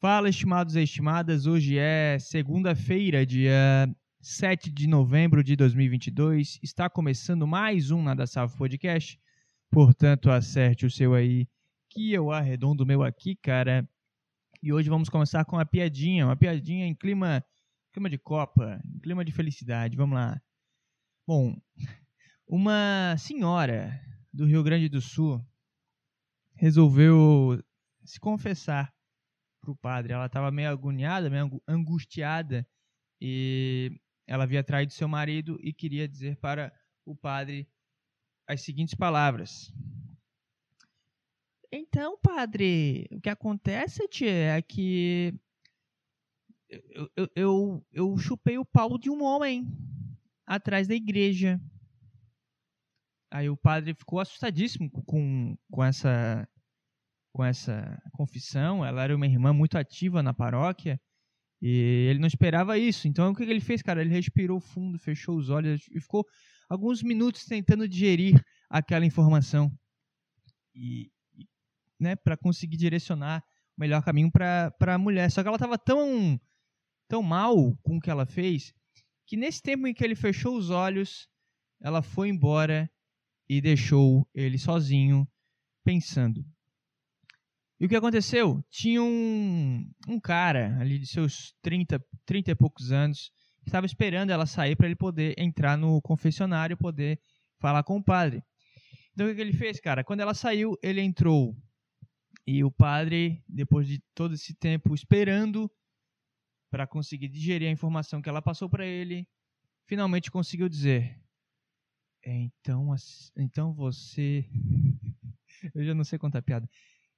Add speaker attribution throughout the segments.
Speaker 1: Fala, estimados e estimadas. Hoje é segunda-feira, dia 7 de novembro de 2022. Está começando mais um Nada Salvo Podcast. Portanto, acerte o seu aí, que eu arredondo o meu aqui, cara. E hoje vamos começar com uma piadinha, uma piadinha em clima, clima de Copa, em clima de felicidade. Vamos lá. Bom, uma senhora do Rio Grande do Sul resolveu se confessar para o padre. Ela estava meio agoniada, meio angustiada e ela havia traído seu marido e queria dizer para o padre as seguintes palavras. Então, padre, o que acontece tia, é que eu, eu, eu, eu chupei o pau de um homem atrás da igreja. Aí o padre ficou assustadíssimo com, com essa com essa confissão. Ela era uma irmã muito ativa na paróquia e ele não esperava isso. Então o que ele fez, cara? Ele respirou fundo, fechou os olhos e ficou alguns minutos tentando digerir aquela informação e, né, para conseguir direcionar o melhor caminho para a mulher. Só que ela estava tão tão mal com o que ela fez que nesse tempo em que ele fechou os olhos, ela foi embora e deixou ele sozinho pensando. E o que aconteceu? Tinha um, um cara ali de seus 30, 30 e poucos anos que estava esperando ela sair para ele poder entrar no confessionário e poder falar com o padre. Então o que ele fez, cara? Quando ela saiu, ele entrou. E o padre, depois de todo esse tempo esperando para conseguir digerir a informação que ela passou para ele, finalmente conseguiu dizer: então, então você. Eu já não sei contar piada.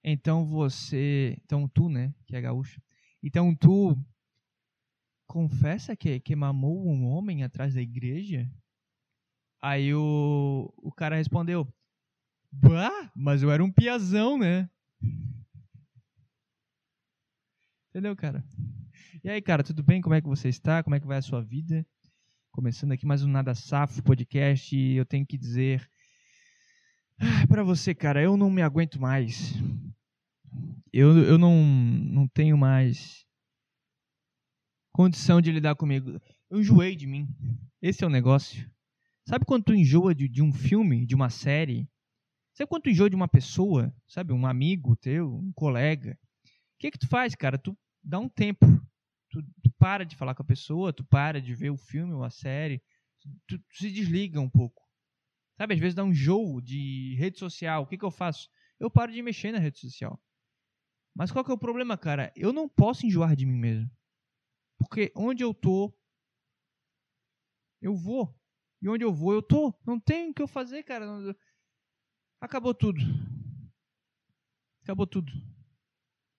Speaker 1: Então você. Então tu, né? Que é gaúcho. Então tu confessa que, que mamou um homem atrás da igreja? Aí o, o cara respondeu: Bah, mas eu era um piazão, né? Entendeu, cara? E aí, cara, tudo bem? Como é que você está? Como é que vai a sua vida? Começando aqui mais um Nada Safo podcast e eu tenho que dizer ah, para você, cara, eu não me aguento mais. Eu, eu não, não tenho mais condição de lidar comigo. Eu enjoei de mim. Esse é o negócio. Sabe quando tu enjoa de, de um filme, de uma série? Sabe quando tu enjoa de uma pessoa? Sabe, um amigo teu, um colega? O que que tu faz, cara? Tu dá um tempo tu, tu, para de falar com a pessoa, tu para de ver o filme ou a série, tu, tu se desliga um pouco. Sabe, às vezes dá um jogo de rede social. O que, que eu faço? Eu paro de mexer na rede social. Mas qual que é o problema, cara? Eu não posso enjoar de mim mesmo. Porque onde eu tô, eu vou. E onde eu vou, eu tô. Não tem o que eu fazer, cara. Acabou tudo. Acabou tudo.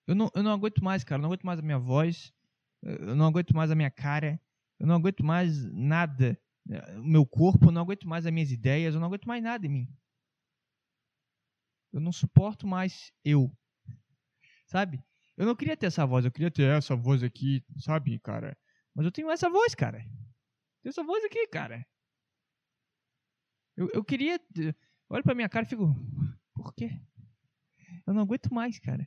Speaker 1: Eu não, eu não aguento mais, cara. Eu não aguento mais a minha voz eu não aguento mais a minha cara, eu não aguento mais nada, o meu corpo, eu não aguento mais as minhas ideias, eu não aguento mais nada em mim. Eu não suporto mais eu. Sabe? Eu não queria ter essa voz, eu queria ter essa voz aqui, sabe, cara? Mas eu tenho essa voz, cara. Tenho essa voz aqui, cara. Eu, eu queria. Olha pra minha cara e fico. Por quê? Eu não aguento mais, cara.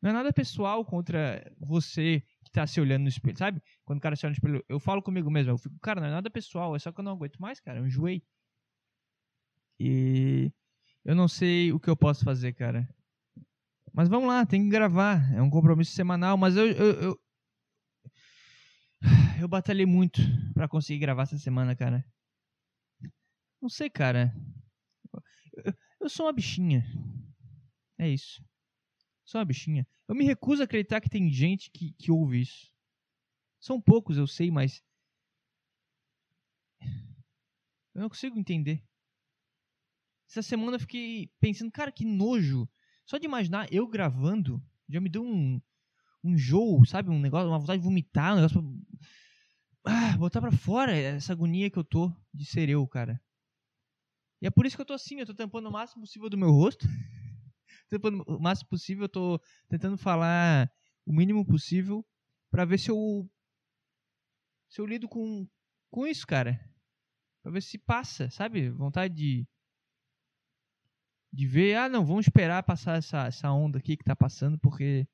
Speaker 1: Não é nada pessoal contra você que tá se olhando no espelho, sabe? Quando o cara se olha no espelho, eu falo comigo mesmo, eu fico, cara, não é nada pessoal, é só que eu não aguento mais, cara, eu enjoei. E eu não sei o que eu posso fazer, cara. Mas vamos lá, tem que gravar, é um compromisso semanal, mas eu eu, eu, eu batalhei muito para conseguir gravar essa semana, cara. Não sei, cara. Eu, eu sou uma bichinha. É isso. Só uma bichinha. Eu me recuso a acreditar que tem gente que, que ouve isso. São poucos, eu sei, mas. Eu não consigo entender. Essa semana eu fiquei pensando, cara, que nojo. Só de imaginar eu gravando, já me deu um, um jogo, sabe? Um negócio, uma vontade de vomitar, um negócio pra. Ah, botar pra fora essa agonia que eu tô de ser eu, cara. E é por isso que eu tô assim, eu tô tampando o máximo possível do meu rosto. o máximo possível, eu tô tentando falar o mínimo possível para ver se eu se eu lido com com isso, cara. Pra ver se passa, sabe? Vontade de de ver, ah, não, vamos esperar passar essa essa onda aqui que tá passando porque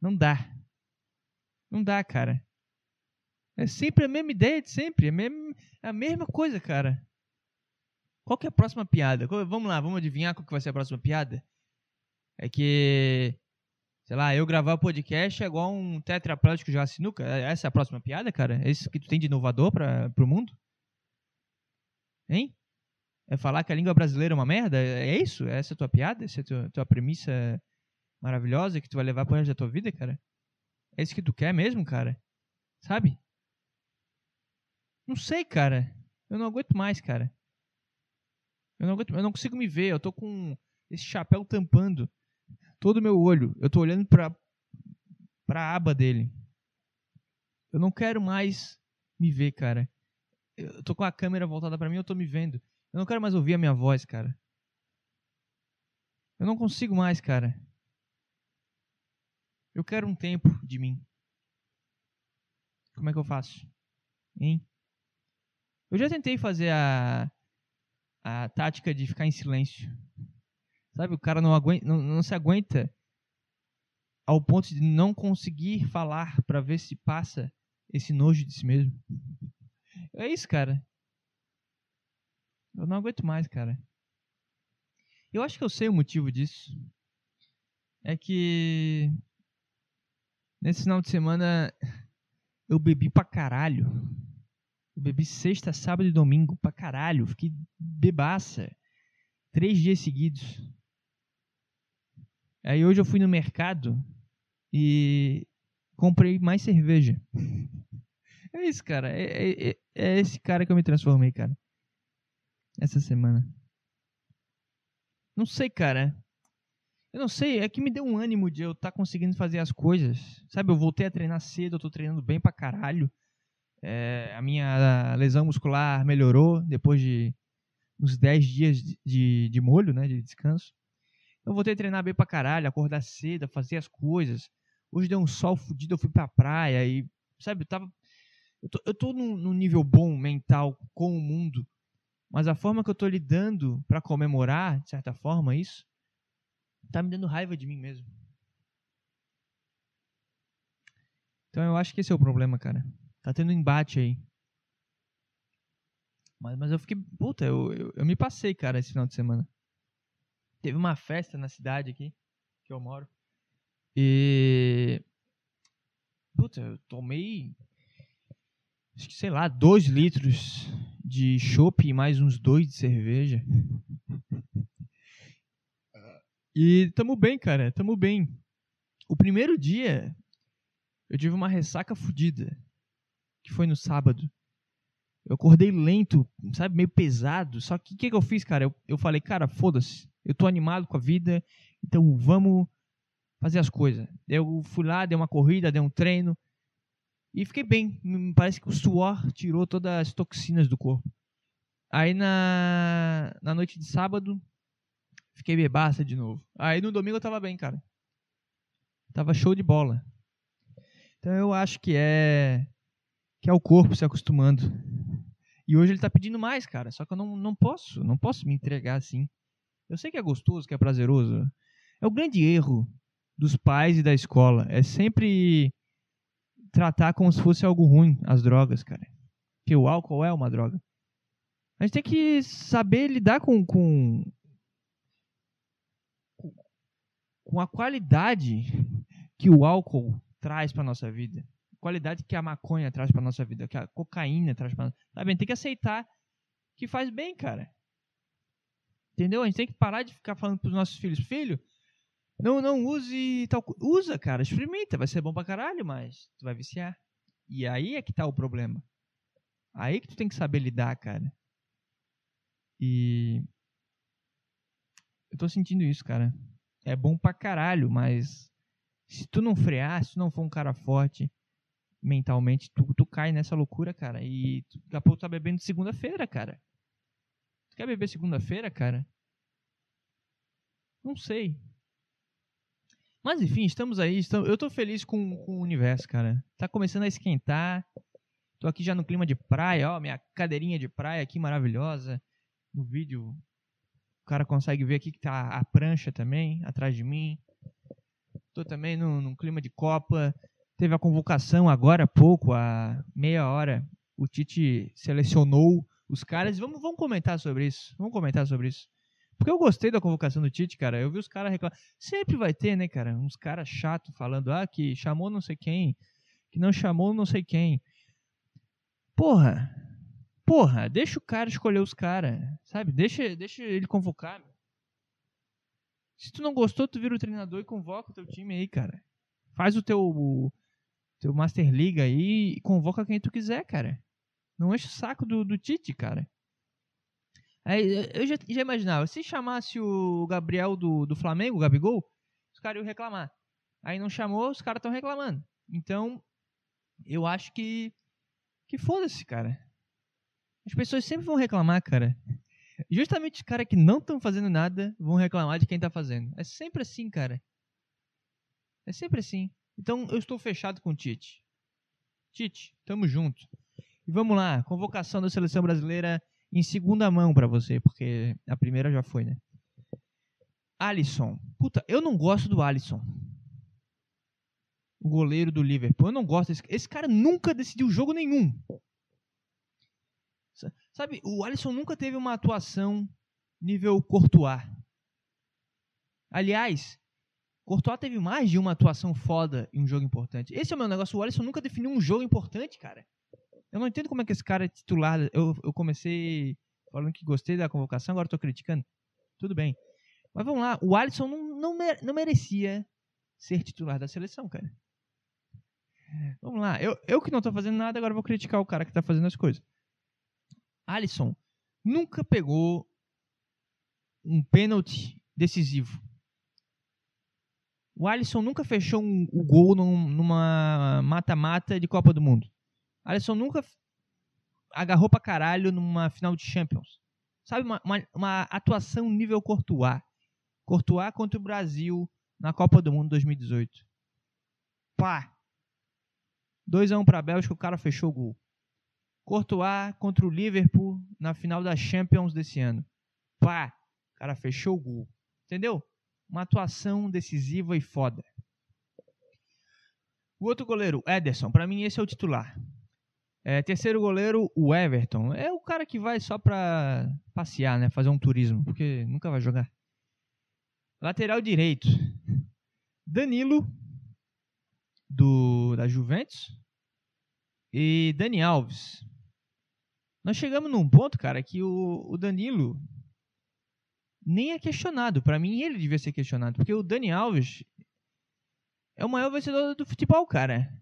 Speaker 1: não dá. Não dá, cara. É sempre a mesma ideia de sempre. É a mesma, a mesma coisa, cara. Qual que é a próxima piada? Vamos lá, vamos adivinhar qual que vai ser a próxima piada? É que, sei lá, eu gravar podcast é igual um tetraplégico jogar sinuca. É, essa é a próxima piada, cara? É isso que tu tem de inovador para pro mundo? Hein? É falar que a língua brasileira é uma merda? É isso? Essa é a tua piada? Essa é a tua, tua premissa maravilhosa que tu vai levar pro resto da tua vida, cara? É isso que tu quer mesmo, cara? Sabe? Não sei, cara. Eu não aguento mais, cara. Eu não, aguento, eu não consigo me ver. Eu tô com esse chapéu tampando todo o meu olho. Eu tô olhando pra, pra aba dele. Eu não quero mais me ver, cara. Eu tô com a câmera voltada para mim, eu tô me vendo. Eu não quero mais ouvir a minha voz, cara. Eu não consigo mais, cara. Eu quero um tempo de mim. Como é que eu faço? Hein? Eu já tentei fazer a, a tática de ficar em silêncio. Sabe, o cara não, aguenta, não, não se aguenta ao ponto de não conseguir falar para ver se passa esse nojo de si mesmo. É isso, cara. Eu não aguento mais, cara. Eu acho que eu sei o motivo disso. É que nesse final de semana eu bebi pra caralho. Eu bebi sexta, sábado e domingo pra caralho. Fiquei bebaça. Três dias seguidos. Aí hoje eu fui no mercado e comprei mais cerveja. É isso, cara. É, é, é esse cara que eu me transformei, cara. Essa semana. Não sei, cara. Eu não sei, é que me deu um ânimo de eu estar tá conseguindo fazer as coisas. Sabe, eu voltei a treinar cedo, eu tô treinando bem pra caralho. É, a minha lesão muscular melhorou depois de uns 10 dias de, de, de molho, né, de descanso. Eu voltei a treinar bem pra caralho, acordar cedo, fazer as coisas. Hoje deu um sol fudido, eu fui pra praia e, sabe, eu tava. Eu tô, eu tô num, num nível bom mental com o mundo, mas a forma que eu tô lidando para comemorar, de certa forma, isso, tá me dando raiva de mim mesmo. Então eu acho que esse é o problema, cara. Tá tendo embate aí. Mas, mas eu fiquei. Puta, eu, eu, eu, me passei, cara, esse final de semana. Teve uma festa na cidade aqui, que eu moro. E. Puta, eu tomei. Acho que, sei lá, dois litros de chopp e mais uns dois de cerveja. E tamo bem, cara, tamo bem. O primeiro dia eu tive uma ressaca fodida, que foi no sábado. Eu acordei lento, sabe, meio pesado. Só que o que, que eu fiz, cara? Eu, eu falei, cara, foda-se, eu tô animado com a vida, então vamos fazer as coisas. Eu fui lá, dei uma corrida, dei um treino e fiquei bem. Me parece que o suor tirou todas as toxinas do corpo. Aí na, na noite de sábado, Fiquei bebaça de novo. Aí no domingo eu tava bem, cara. Tava show de bola. Então eu acho que é que é o corpo se acostumando. E hoje ele tá pedindo mais, cara. Só que eu não, não posso, não posso me entregar assim. Eu sei que é gostoso, que é prazeroso. É o grande erro dos pais e da escola. É sempre tratar como se fosse algo ruim as drogas, cara. Porque o álcool é uma droga. A gente tem que saber lidar com, com com a qualidade que o álcool traz para nossa vida, qualidade que a maconha traz para nossa vida, que a cocaína traz para sabe? Tem que aceitar que faz bem, cara. Entendeu? A gente tem que parar de ficar falando para os nossos filhos, filho, não, não use tal Usa, cara, experimenta, vai ser bom pra caralho, mas tu vai viciar. E aí é que tá o problema. Aí que tu tem que saber lidar, cara. E. Eu tô sentindo isso, cara é bom pra caralho, mas se tu não frear, se tu não for um cara forte mentalmente, tu, tu cai nessa loucura, cara. E tu, daqui a pouco tu tá bebendo segunda-feira, cara. Tu quer beber segunda-feira, cara? Não sei. Mas enfim, estamos aí. Estamos, eu tô feliz com, com o universo, cara. Tá começando a esquentar. Tô aqui já no clima de praia, ó. Minha cadeirinha de praia aqui maravilhosa. No vídeo o cara consegue ver aqui que tá a prancha também, atrás de mim. Tô também num, num clima de Copa. Teve a convocação agora há pouco, há meia hora. O Tite selecionou os caras. Vamos, vamos comentar sobre isso. Vamos comentar sobre isso. Porque eu gostei da convocação do Tite, cara. Eu vi os caras reclamar. Sempre vai ter, né, cara? Uns caras chatos falando, ah, que chamou não sei quem, que não chamou não sei quem. Porra, porra, deixa o cara escolher os caras, sabe? Deixa, deixa ele convocar. Se tu não gostou, tu vira o treinador e convoca o teu time aí, cara. Faz o teu, o, teu Master League aí e convoca quem tu quiser, cara. Não enche o saco do, do Tite, cara. Aí, eu já, já, imaginava, se chamasse o Gabriel do, do Flamengo, o Gabigol, os caras iam reclamar. Aí não chamou, os caras estão reclamando. Então, eu acho que. Que foda-se, cara. As pessoas sempre vão reclamar, cara. Justamente os caras que não estão fazendo nada vão reclamar de quem está fazendo. É sempre assim, cara. É sempre assim. Então eu estou fechado com o Tite. Tite, tamo junto. E vamos lá, convocação da seleção brasileira em segunda mão para você, porque a primeira já foi, né? Alisson. Puta, eu não gosto do Alisson. O goleiro do Liverpool. Eu não gosto desse Esse cara nunca decidiu jogo nenhum. Sabe, o Alisson nunca teve uma atuação nível Courtois. Aliás, Courtois teve mais de uma atuação foda em um jogo importante. Esse é o meu negócio. O Alisson nunca definiu um jogo importante, cara. Eu não entendo como é que esse cara é titular. Eu, eu comecei falando que gostei da convocação, agora estou criticando. Tudo bem. Mas vamos lá. O Alisson não, não, não merecia ser titular da seleção, cara. Vamos lá. Eu, eu que não estou fazendo nada, agora vou criticar o cara que está fazendo as coisas. Alisson nunca pegou um pênalti decisivo. O Alisson nunca fechou um, o gol num, numa mata-mata de Copa do Mundo. Alisson nunca agarrou pra caralho numa final de Champions. Sabe, uma, uma, uma atuação nível Courtois. Courtois contra o Brasil na Copa do Mundo 2018. Pá! 2x1 um pra Bélgica, o cara fechou o gol. Courtois contra o Liverpool na final da Champions desse ano. Pá, o cara fechou o gol. Entendeu? Uma atuação decisiva e foda. O outro goleiro, Ederson, para mim esse é o titular. É, terceiro goleiro, o Everton. É o cara que vai só pra passear, né? Fazer um turismo, porque nunca vai jogar. Lateral direito, Danilo, do da Juventus. E Dani Alves, nós chegamos num ponto, cara, que o, o Danilo nem é questionado. Para mim, ele devia ser questionado. Porque o Dani Alves é o maior vencedor do futebol, cara.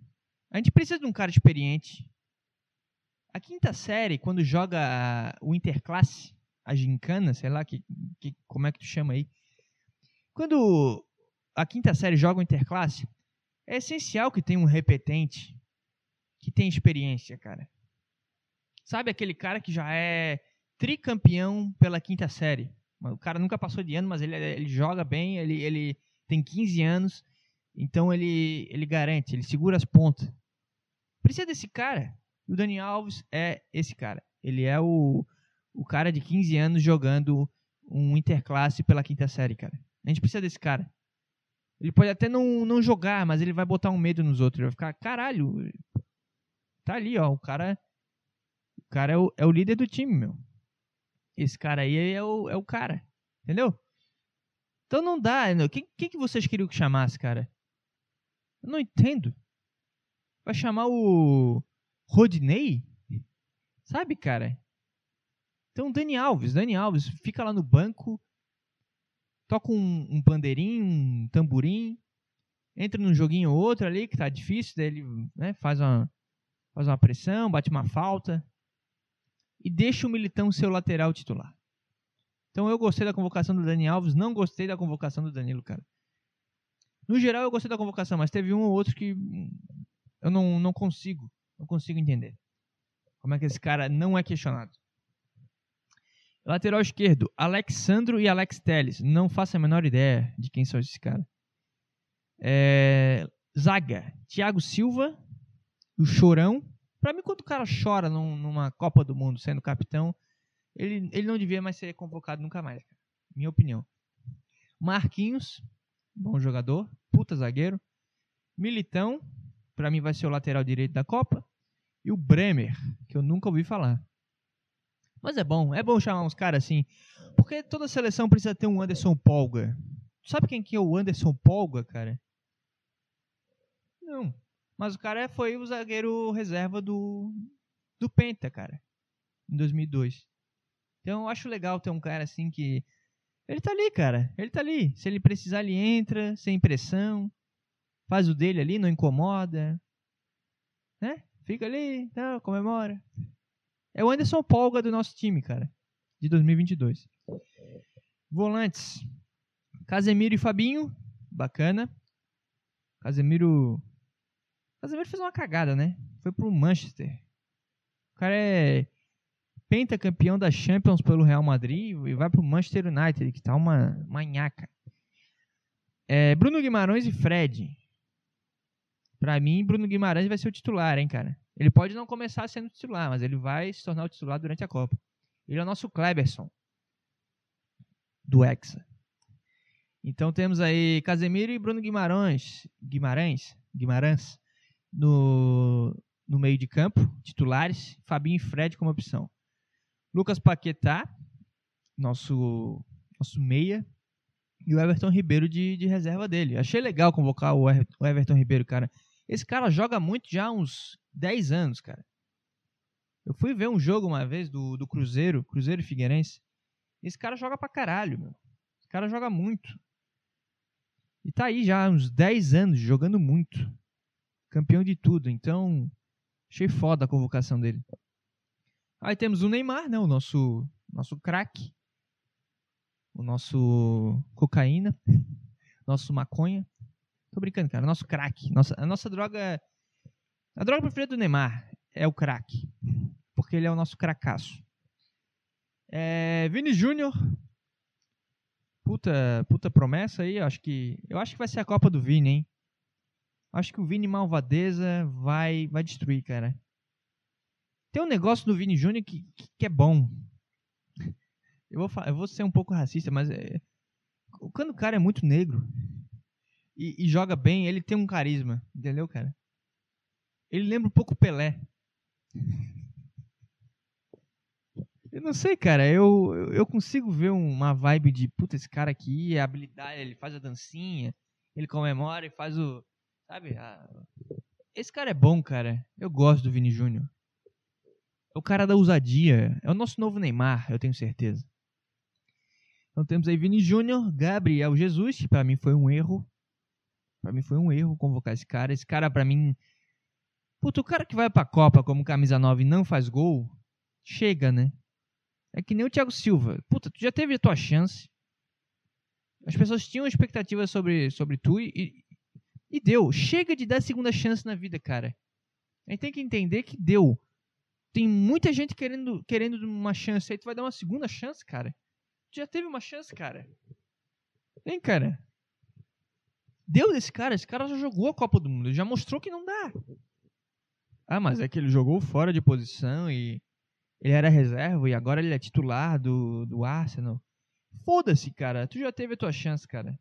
Speaker 1: A gente precisa de um cara experiente. A quinta série, quando joga o Interclasse, a gincana, sei lá, que, que, como é que tu chama aí. Quando a quinta série joga o Interclasse, é essencial que tenha um repetente que tenha experiência, cara. Sabe aquele cara que já é tricampeão pela quinta série? O cara nunca passou de ano, mas ele, ele joga bem, ele, ele tem 15 anos, então ele, ele garante, ele segura as pontas. Precisa desse cara. E o Dani Alves é esse cara. Ele é o, o cara de 15 anos jogando um interclasse pela quinta série, cara. A gente precisa desse cara. Ele pode até não, não jogar, mas ele vai botar um medo nos outros. Ele vai ficar, caralho, tá ali, ó, o cara cara é o, é o líder do time, meu. Esse cara aí é o, é o cara. Entendeu? Então não dá. O que, que, que vocês queriam que chamasse, cara? Eu não entendo. Vai chamar o Rodney? Sabe, cara? Então, Dani Alves, Dani Alves, fica lá no banco, toca um, um pandeirinho, um tamborim, entra num joguinho ou outro ali que tá difícil, daí ele né, faz, uma, faz uma pressão, bate uma falta, e deixa o Militão ser o lateral titular. Então eu gostei da convocação do Dani Alves, não gostei da convocação do Danilo, cara. No geral eu gostei da convocação, mas teve um ou outro que eu não, não consigo, não consigo entender. Como é que esse cara não é questionado? Lateral esquerdo, Alexandro e Alex Telles. Não faço a menor ideia de quem são esses caras. É... Zaga, Thiago Silva, o Chorão para mim, quando o cara chora num, numa Copa do Mundo sendo capitão, ele, ele não devia mais ser convocado nunca mais. Minha opinião. Marquinhos, bom jogador, puta zagueiro. Militão, para mim vai ser o lateral direito da Copa. E o Bremer, que eu nunca ouvi falar. Mas é bom, é bom chamar uns caras assim. Porque toda seleção precisa ter um Anderson Polga. Sabe quem que é o Anderson Polga, cara? Não. Mas o cara foi o zagueiro reserva do, do Penta, cara. Em 2002. Então eu acho legal ter um cara assim que. Ele tá ali, cara. Ele tá ali. Se ele precisar, ele entra, sem pressão. Faz o dele ali, não incomoda. Né? Fica ali, tá, comemora. É o Anderson Polga do nosso time, cara. De 2022. Volantes. Casemiro e Fabinho. Bacana. Casemiro. Casemiro fez uma cagada, né? Foi pro Manchester. O cara é pentacampeão da Champions pelo Real Madrid e vai pro Manchester United, que tá uma manhaca. É, Bruno Guimarães e Fred. Pra mim, Bruno Guimarães vai ser o titular, hein, cara. Ele pode não começar sendo titular, mas ele vai se tornar o titular durante a Copa. Ele é o nosso Kleberson do Hexa. Então temos aí Casemiro e Bruno Guimarães, Guimarães, Guimarães no, no meio de campo, titulares, Fabinho e Fred como opção. Lucas Paquetá, nosso nosso meia, e o Everton Ribeiro de, de reserva dele. Achei legal convocar o Everton Ribeiro, cara. Esse cara joga muito já há uns 10 anos, cara. Eu fui ver um jogo uma vez do, do Cruzeiro, Cruzeiro e Figueirense. Esse cara joga pra caralho, meu. Esse cara joga muito. E tá aí já há uns 10 anos jogando muito. Campeão de tudo. Então, achei foda a convocação dele. Aí temos o Neymar, né? O nosso, nosso craque. O nosso cocaína. Nosso maconha. Tô brincando, cara. Nosso craque. Nossa, a nossa droga. A droga preferida do Neymar é o craque. Porque ele é o nosso cracaço. É, Vini Júnior. Puta, puta promessa aí. Acho que, eu acho que vai ser a Copa do Vini, hein? Acho que o Vini Malvadeza vai, vai destruir, cara. Tem um negócio do Vini Júnior que, que, é bom. Eu vou, eu vou ser um pouco racista, mas é, quando o cara é muito negro e, e, joga bem, ele tem um carisma, entendeu, cara? Ele lembra um pouco Pelé. Eu não sei, cara. Eu, eu consigo ver uma vibe de, puta, esse cara aqui é habilidade, ele faz a dancinha, ele comemora e faz o. Sabe? A... Esse cara é bom, cara. Eu gosto do Vini Júnior. É o cara da ousadia. É o nosso novo Neymar, eu tenho certeza. Então temos aí Vini Júnior, Gabriel Jesus, que pra mim foi um erro. Pra mim foi um erro convocar esse cara. Esse cara, pra mim. Puta, o cara que vai pra Copa como camisa 9 e não faz gol, chega, né? É que nem o Thiago Silva. Puta, tu já teve a tua chance. As pessoas tinham expectativas sobre, sobre tu e, e deu. Chega de dar segunda chance na vida, cara. A gente tem que entender que deu. Tem muita gente querendo, querendo uma chance. Aí tu vai dar uma segunda chance, cara. Tu já teve uma chance, cara. Hein, cara? Deu desse cara. Esse cara já jogou a Copa do Mundo. Ele já mostrou que não dá. Ah, mas é que ele jogou fora de posição e ele era reserva e agora ele é titular do, do Arsenal. Foda-se, cara. Tu já teve a tua chance, cara.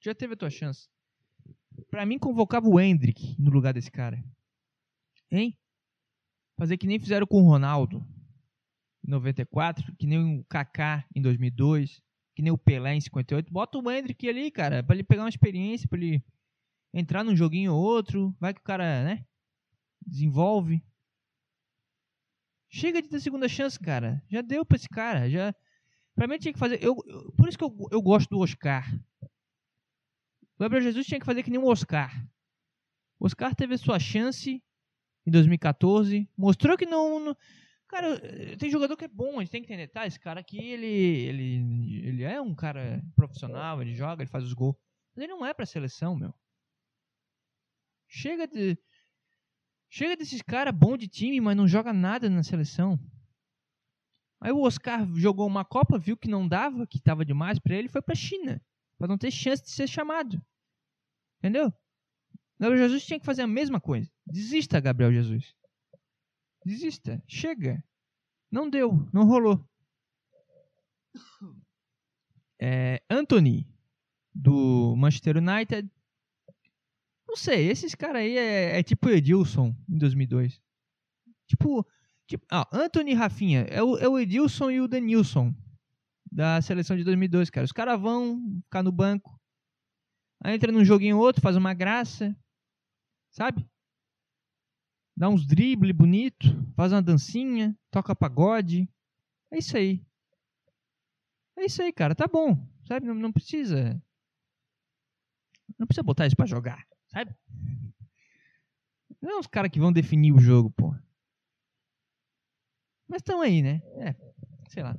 Speaker 1: Tu já teve a tua chance. Pra mim, convocava o Hendrick no lugar desse cara. Hein? Fazer que nem fizeram com o Ronaldo em 94, que nem o Kaká em 2002, que nem o Pelé em 58. Bota o Hendrick ali, cara, pra ele pegar uma experiência, pra ele entrar num joguinho ou outro. Vai que o cara, né? Desenvolve. Chega de ter segunda chance, cara. Já deu pra esse cara. Já... Pra mim tinha que fazer. Eu, eu por isso que eu, eu gosto do Oscar. O Gabriel Jesus tinha que fazer que nem o Oscar. O Oscar teve a sua chance em 2014. Mostrou que não, não. Cara, tem jogador que é bom, a gente tem que entender. Tá, esse cara aqui, ele, ele, ele é um cara profissional, ele joga, ele faz os gols. Mas ele não é pra seleção, meu. Chega de. Chega desses caras bom de time, mas não joga nada na seleção. Aí o Oscar jogou uma Copa, viu que não dava, que estava demais para ele, foi para China, para não ter chance de ser chamado. Entendeu? Gabriel Jesus tinha que fazer a mesma coisa. Desista, Gabriel Jesus. Desista. Chega. Não deu, não rolou. É, Anthony, do Manchester United. Não sei, esses caras aí é, é, tipo Edilson em 2002. Tipo, tipo ah, Anthony Rafinha. É o, é o Edilson e o Denilson da seleção de 2002, cara. Os caras vão ficar no banco. Aí entra num joguinho outro, faz uma graça. Sabe? Dá uns drible bonito, faz uma dancinha, toca pagode. É isso aí. É isso aí, cara. Tá bom. Sabe? Não, não precisa. Não precisa botar isso pra jogar. Sabe? Não é os caras que vão definir o jogo, pô. Mas estão aí, né? É, sei lá.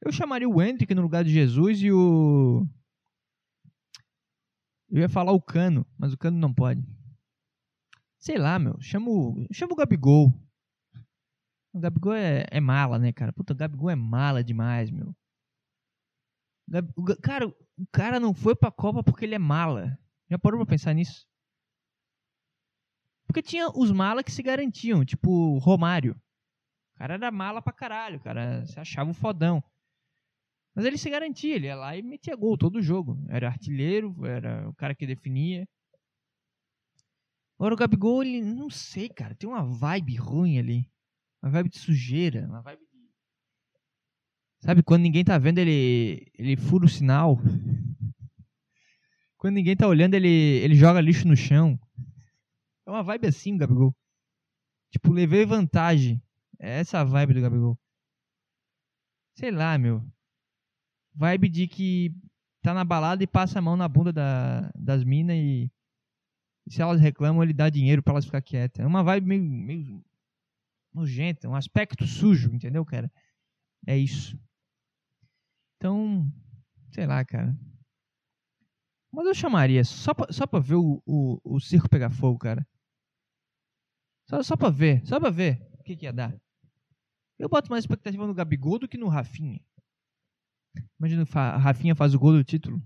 Speaker 1: Eu chamaria o Hendrick no lugar de Jesus e o. Eu ia falar o Cano, mas o Cano não pode. Sei lá, meu. Chama o, chama o Gabigol. O Gabigol é, é mala, né, cara? Puta, o Gabigol é mala demais, meu. O, cara, o cara não foi pra Copa porque ele é mala. Já parou pra pensar nisso? Porque tinha os malas que se garantiam, tipo Romário. O cara era mala pra caralho, cara se achava um fodão. Mas ele se garantia, ele ia lá e metia gol todo jogo. Era artilheiro, era o cara que definia. Agora o Gabigol, ele, não sei, cara, tem uma vibe ruim ali. Uma vibe de sujeira, uma vibe de... Sabe, quando ninguém tá vendo, ele, ele fura o sinal. Quando ninguém tá olhando, ele, ele joga lixo no chão. É uma vibe assim, Gabigol. Tipo, levei vantagem. É essa a vibe do Gabigol. Sei lá, meu. Vibe de que tá na balada e passa a mão na bunda da, das minas e, se elas reclamam, ele dá dinheiro para elas ficar quietas. É uma vibe meio, meio nojenta, um aspecto sujo, entendeu, cara? É isso. Então, sei lá, cara. Mas eu chamaria só pra, só pra ver o, o, o circo pegar fogo, cara. Só, só pra ver, só pra ver o que, que ia dar. Eu boto mais expectativa no Gabigol do que no Rafinha. Imagina a Rafinha faz o gol do título.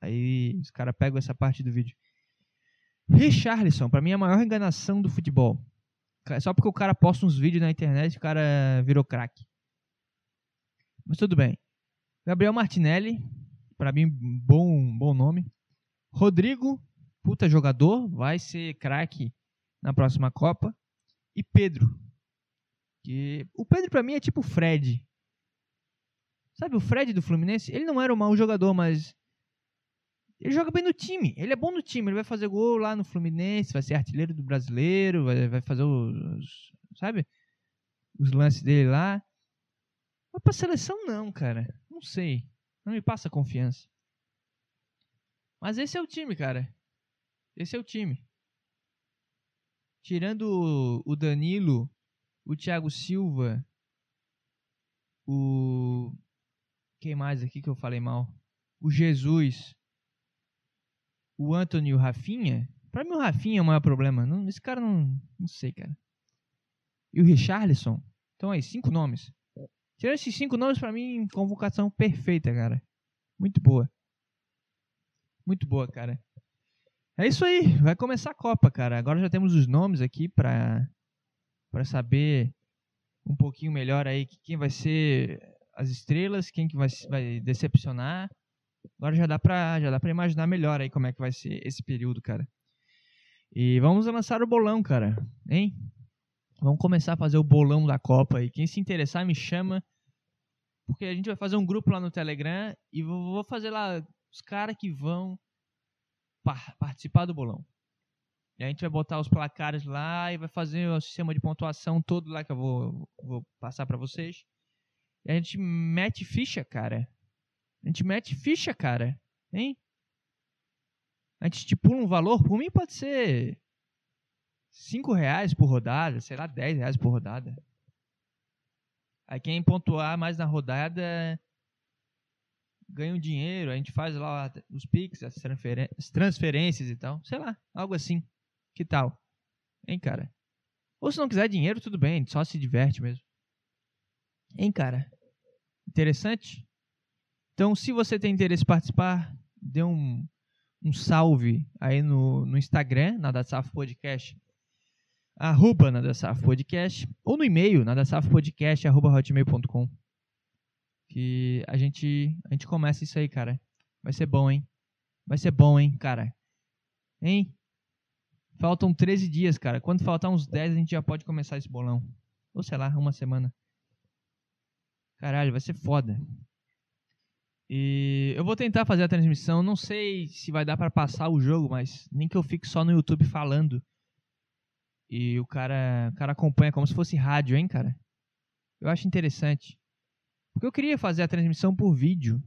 Speaker 1: Aí os caras pegam essa parte do vídeo. Richarlison, pra mim é a maior enganação do futebol. Só porque o cara posta uns vídeos na internet, o cara virou craque. Mas tudo bem. Gabriel Martinelli, para mim, bom, bom nome. Rodrigo, puta jogador, vai ser craque na próxima Copa. E Pedro. Que o Pedro para mim é tipo o Fred. Sabe o Fred do Fluminense? Ele não era um mau jogador, mas ele joga bem no time. Ele é bom no time. Ele vai fazer gol lá no Fluminense, vai ser artilheiro do brasileiro, vai, vai fazer os. Sabe? Os lances dele lá. Mas pra seleção, não, cara. Não sei. Não me passa confiança. Mas esse é o time, cara. Esse é o time. Tirando o Danilo, o Thiago Silva, o. Quem mais aqui que eu falei mal? O Jesus, o Anthony e o Rafinha. Pra mim, o Rafinha é o maior problema. Não, esse cara não. Não sei, cara. E o Richarlison. Então aí, cinco nomes. Tirando esses cinco nomes, para mim, convocação perfeita, cara. Muito boa. Muito boa, cara. É isso aí, vai começar a Copa, cara. Agora já temos os nomes aqui para para saber um pouquinho melhor aí quem vai ser as estrelas, quem que vai, vai decepcionar. Agora já dá para já dá para imaginar melhor aí como é que vai ser esse período, cara. E vamos lançar o bolão, cara, hein? Vamos começar a fazer o bolão da Copa e quem se interessar me chama, porque a gente vai fazer um grupo lá no Telegram e vou fazer lá os caras que vão par participar do bolão. E a gente vai botar os placares lá e vai fazer o sistema de pontuação todo lá que eu vou, vou passar para vocês. E a gente mete ficha, cara. A gente mete ficha, cara. Hein? A gente estipula um valor, por mim pode ser 5 reais por rodada, sei lá, 10 reais por rodada. Aí quem pontuar mais na rodada ganha um dinheiro, a gente faz lá os Pix, as, transferências e tal. Sei lá, algo assim. Que tal? Hein, cara? Ou se não quiser dinheiro, tudo bem, só se diverte mesmo. Hein, cara? Interessante? Então, se você tem interesse em participar, dê um, um salve aí no, no Instagram, na Podcast arroba Nadasaf Podcast, ou no e-mail, nadasafpodcast, arroba hotmail.com. Que a gente, a gente começa isso aí, cara. Vai ser bom, hein? Vai ser bom, hein, cara? Hein? Faltam 13 dias, cara. Quando faltar uns 10, a gente já pode começar esse bolão. Ou sei lá, uma semana. Caralho, vai ser foda. E eu vou tentar fazer a transmissão. Não sei se vai dar para passar o jogo, mas nem que eu fique só no YouTube falando. E o cara, o cara acompanha como se fosse rádio, hein, cara? Eu acho interessante. Porque eu queria fazer a transmissão por vídeo.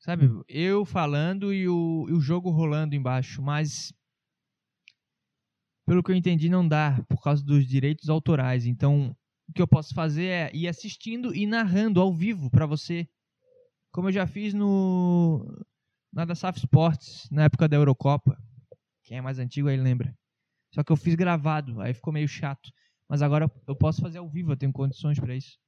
Speaker 1: Sabe? Eu falando e o, e o jogo rolando embaixo. Mas pelo que eu entendi, não dá por causa dos direitos autorais. Então, o que eu posso fazer é ir assistindo e narrando ao vivo para você, como eu já fiz no na da SAF Sports, na época da Eurocopa. Quem é mais antigo aí lembra. Só que eu fiz gravado, aí ficou meio chato. Mas agora eu posso fazer ao vivo, eu tenho condições para isso.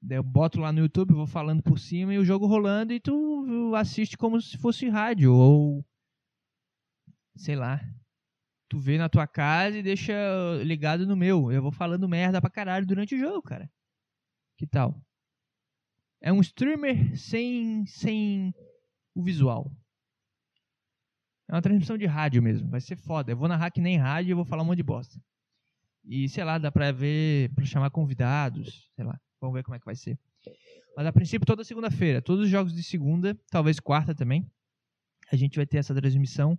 Speaker 1: Daí eu boto lá no YouTube, vou falando por cima e o jogo rolando e tu assiste como se fosse rádio ou sei lá, tu vê na tua casa e deixa ligado no meu. Eu vou falando merda pra caralho durante o jogo, cara. Que tal? É um streamer sem, sem o visual. É uma transmissão de rádio mesmo. Vai ser foda. Eu vou narrar que nem rádio e vou falar um monte de bosta. E sei lá, dá pra ver, pra chamar convidados. Sei lá. Vamos ver como é que vai ser. Mas a princípio, toda segunda-feira. Todos os jogos de segunda, talvez quarta também. A gente vai ter essa transmissão.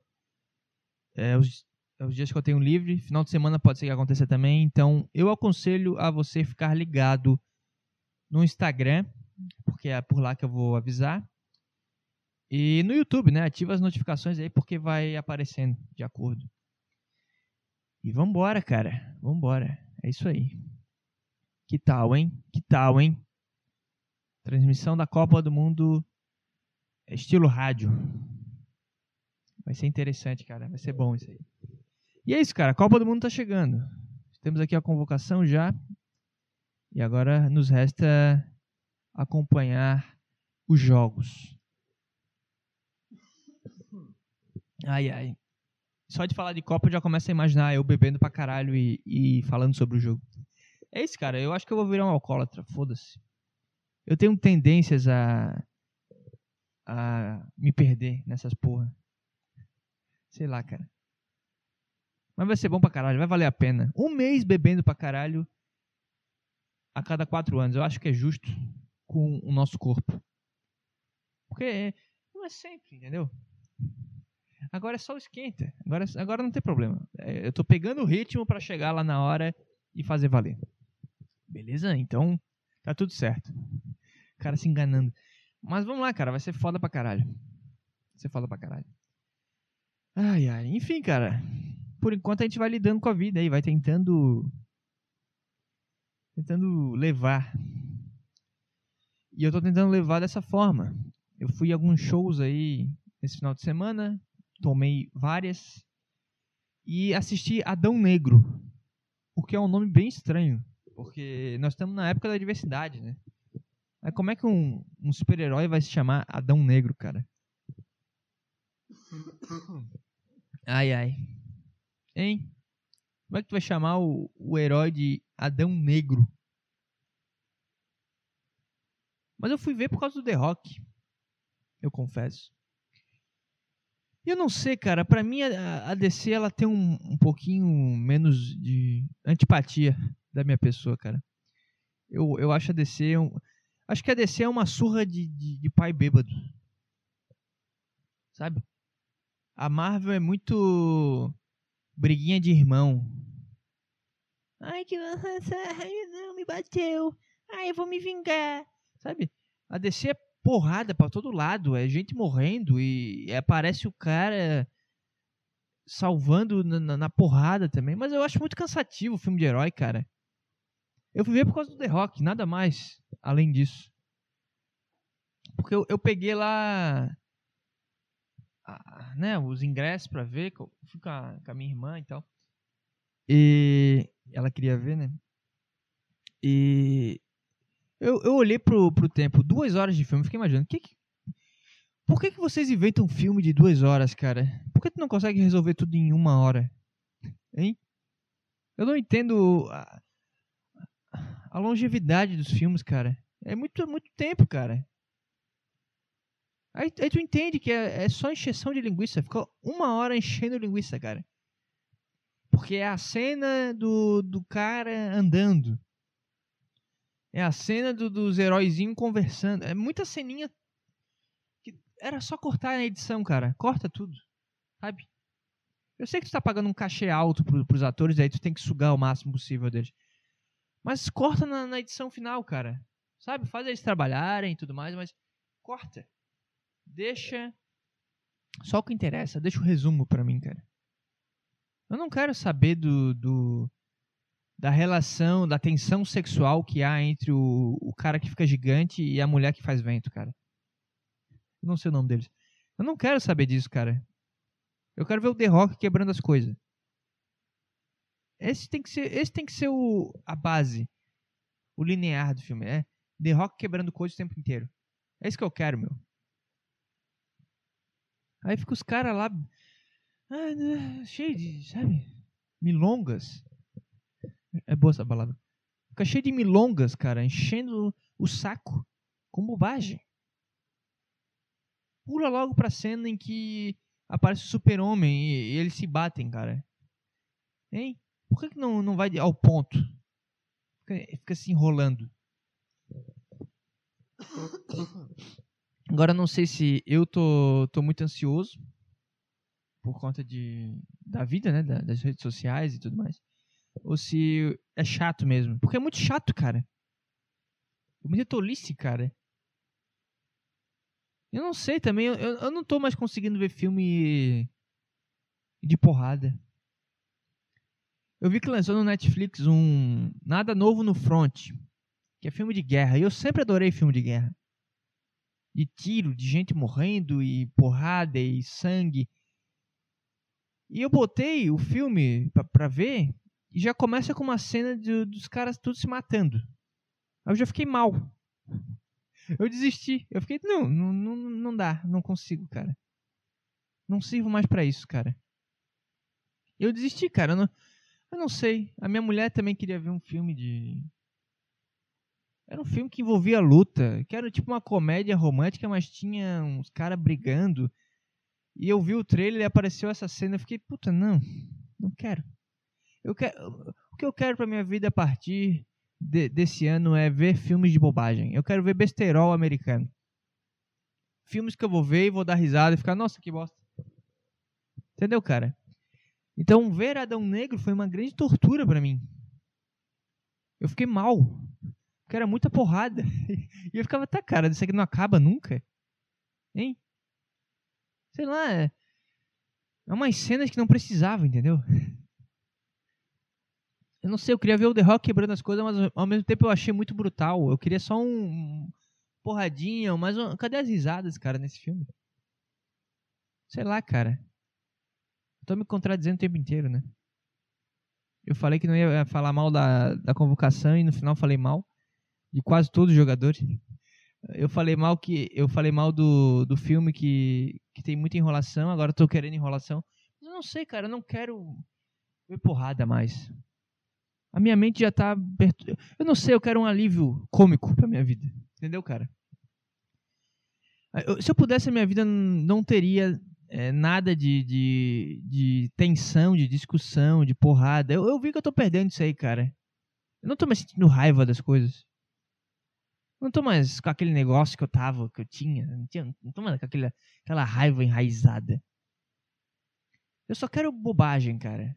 Speaker 1: É, os é os dias que eu tenho livre, final de semana pode ser que aconteça também. Então, eu aconselho a você ficar ligado no Instagram, porque é por lá que eu vou avisar. E no YouTube, né? Ativa as notificações aí, porque vai aparecendo de acordo. E vambora, cara. Vambora. É isso aí. Que tal, hein? Que tal, hein? Transmissão da Copa do Mundo estilo rádio. Vai ser interessante, cara. Vai ser bom isso aí. E é isso, cara. A Copa do Mundo tá chegando. Temos aqui a convocação já. E agora nos resta acompanhar os jogos. Ai, ai. Só de falar de Copa eu já começo a imaginar eu bebendo pra caralho e, e falando sobre o jogo. É isso, cara. Eu acho que eu vou virar um alcoólatra. Foda-se. Eu tenho tendências a. a me perder nessas porra. Sei lá, cara. Mas vai ser bom pra caralho, vai valer a pena. Um mês bebendo pra caralho a cada quatro anos. Eu acho que é justo com o nosso corpo. Porque não é sempre, entendeu? Agora é só o esquenta. Agora, agora não tem problema. É, eu tô pegando o ritmo para chegar lá na hora e fazer valer. Beleza? Então, tá tudo certo. O cara se enganando. Mas vamos lá, cara. Vai ser foda pra caralho. Vai ser foda pra caralho. Ai, ai. Enfim, cara por enquanto a gente vai lidando com a vida aí, vai tentando tentando levar. E eu tô tentando levar dessa forma. Eu fui a alguns shows aí nesse final de semana, tomei várias e assisti Adão Negro, o que é um nome bem estranho, porque nós estamos na época da diversidade, né? Mas como é que um, um super-herói vai se chamar Adão Negro, cara? Ai, ai. Hein? Como é que tu vai chamar o, o herói de Adão Negro? Mas eu fui ver por causa do The Rock. Eu confesso. Eu não sei, cara. Pra mim, a, a DC ela tem um, um pouquinho menos de antipatia da minha pessoa, cara. Eu, eu acho a DC. Um, acho que a DC é uma surra de, de, de pai bêbado. Sabe? A Marvel é muito briguinha de irmão. Ai, que não, me bateu. Ai, eu vou me vingar. Sabe? A DC é porrada pra todo lado. É gente morrendo e aparece o cara salvando na, na, porrada também. Mas eu acho muito cansativo o filme de herói, cara. Eu fui ver por causa do The Rock, nada mais além disso. Porque eu, eu peguei lá né, os ingressos para ver, fui com a, com a, minha irmã e tal. E ela queria ver, né? E eu, eu olhei pro, pro tempo, duas horas de filme, fiquei imaginando, que que, por que, que vocês inventam um filme de duas horas, cara? Por que tu não consegue resolver tudo em uma hora? Hein? Eu não entendo a, a longevidade dos filmes, cara. É muito, muito tempo, cara. Aí, aí tu entende que é, é só encheção de linguiça. Ficou uma hora enchendo linguiça, cara. Porque é a cena do, do cara andando. É a cena do, dos heróizinhos conversando. É muita ceninha. Que era só cortar na edição, cara. Corta tudo. Sabe? Eu sei que tu tá pagando um cachê alto pro, pros atores, aí tu tem que sugar o máximo possível deles. Mas corta na, na edição final, cara. Sabe? Faz eles trabalharem e tudo mais, mas corta. Deixa só o que interessa. Deixa o resumo pra mim, cara. Eu não quero saber do, do da relação, da tensão sexual que há entre o, o cara que fica gigante e a mulher que faz vento, cara. Eu não sei o nome deles. Eu não quero saber disso, cara. Eu quero ver o The Rock quebrando as coisas. Esse tem que ser, esse tem que ser o, a base, o linear do filme. É The Rock quebrando coisas o tempo inteiro. É isso que eu quero, meu. Aí fica os caras lá. Ah, né, cheio de, sabe? Milongas. É boa essa palavra. Fica cheio de milongas, cara, enchendo o saco com bobagem. Pula logo pra cena em que aparece o super-homem e, e, eles se batem, cara. Hein? Por que, que não, não vai ao ponto? Fica, fica se enrolando. Agora não sei se eu tô, tô muito ansioso por conta de, da vida, né? das redes sociais e tudo mais. Ou se é chato mesmo. Porque é muito chato, cara. É muita tolice, cara. Eu não sei também. Eu, eu não tô mais conseguindo ver filme de porrada. Eu vi que lançou no Netflix um Nada Novo no Front, que é filme de guerra. E eu sempre adorei filme de guerra de tiro, de gente morrendo e porrada e sangue. E eu botei o filme pra, pra ver e já começa com uma cena de, dos caras todos se matando. Aí eu já fiquei mal. Eu desisti. Eu fiquei, não, não, não, não dá, não consigo, cara. Não sirvo mais para isso, cara. Eu desisti, cara. Eu não, eu não sei. A minha mulher também queria ver um filme de, era um filme que envolvia luta, que era tipo uma comédia romântica, mas tinha uns caras brigando. E eu vi o trailer e apareceu essa cena, eu fiquei, puta, não, não quero. Eu quero o que eu quero pra minha vida a partir de, desse ano é ver filmes de bobagem. Eu quero ver besterol americano. Filmes que eu vou ver e vou dar risada e ficar, nossa, que bosta. Entendeu, cara? Então, ver Adão Negro foi uma grande tortura para mim. Eu fiquei mal. Porque era muita porrada. E eu ficava, tá, cara, isso aqui não acaba nunca. Hein? Sei lá. É, é umas cenas que não precisava, entendeu? Eu não sei, eu queria ver o The Rock quebrando as coisas, mas ao mesmo tempo eu achei muito brutal. Eu queria só um. porradinha, mas cadê as risadas, cara, nesse filme? Sei lá, cara. Tô me contradizendo o tempo inteiro, né? Eu falei que não ia falar mal da, da convocação e no final falei mal de quase todos os jogadores. Eu falei mal que eu falei mal do, do filme que, que tem muita enrolação, agora estou querendo enrolação. Eu não sei, cara, eu não quero ver porrada mais. A minha mente já tá eu não sei, eu quero um alívio cômico pra minha vida. Entendeu, cara? Se eu pudesse, a minha vida não teria é, nada de, de, de, tensão, de discussão, de porrada. Eu, eu vi que eu tô perdendo isso aí, cara. Eu não tô mais sentindo raiva das coisas. Não tô mais com aquele negócio que eu tava, que eu tinha. Não, tinha, não tô mais com aquele, aquela raiva enraizada. Eu só quero bobagem, cara.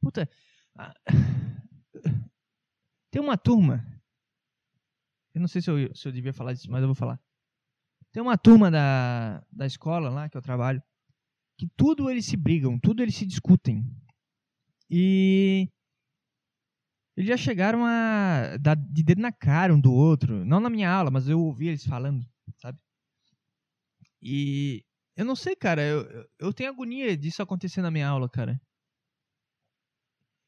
Speaker 1: Puta. Tem uma turma. Eu não sei se eu, se eu devia falar disso, mas eu vou falar. Tem uma turma da, da escola lá que eu trabalho. Que tudo eles se brigam, tudo eles se discutem. E eles já chegaram a dar de dedo na cara um do outro. Não na minha aula, mas eu ouvi eles falando, sabe? E eu não sei, cara. Eu, eu tenho agonia disso acontecer na minha aula, cara.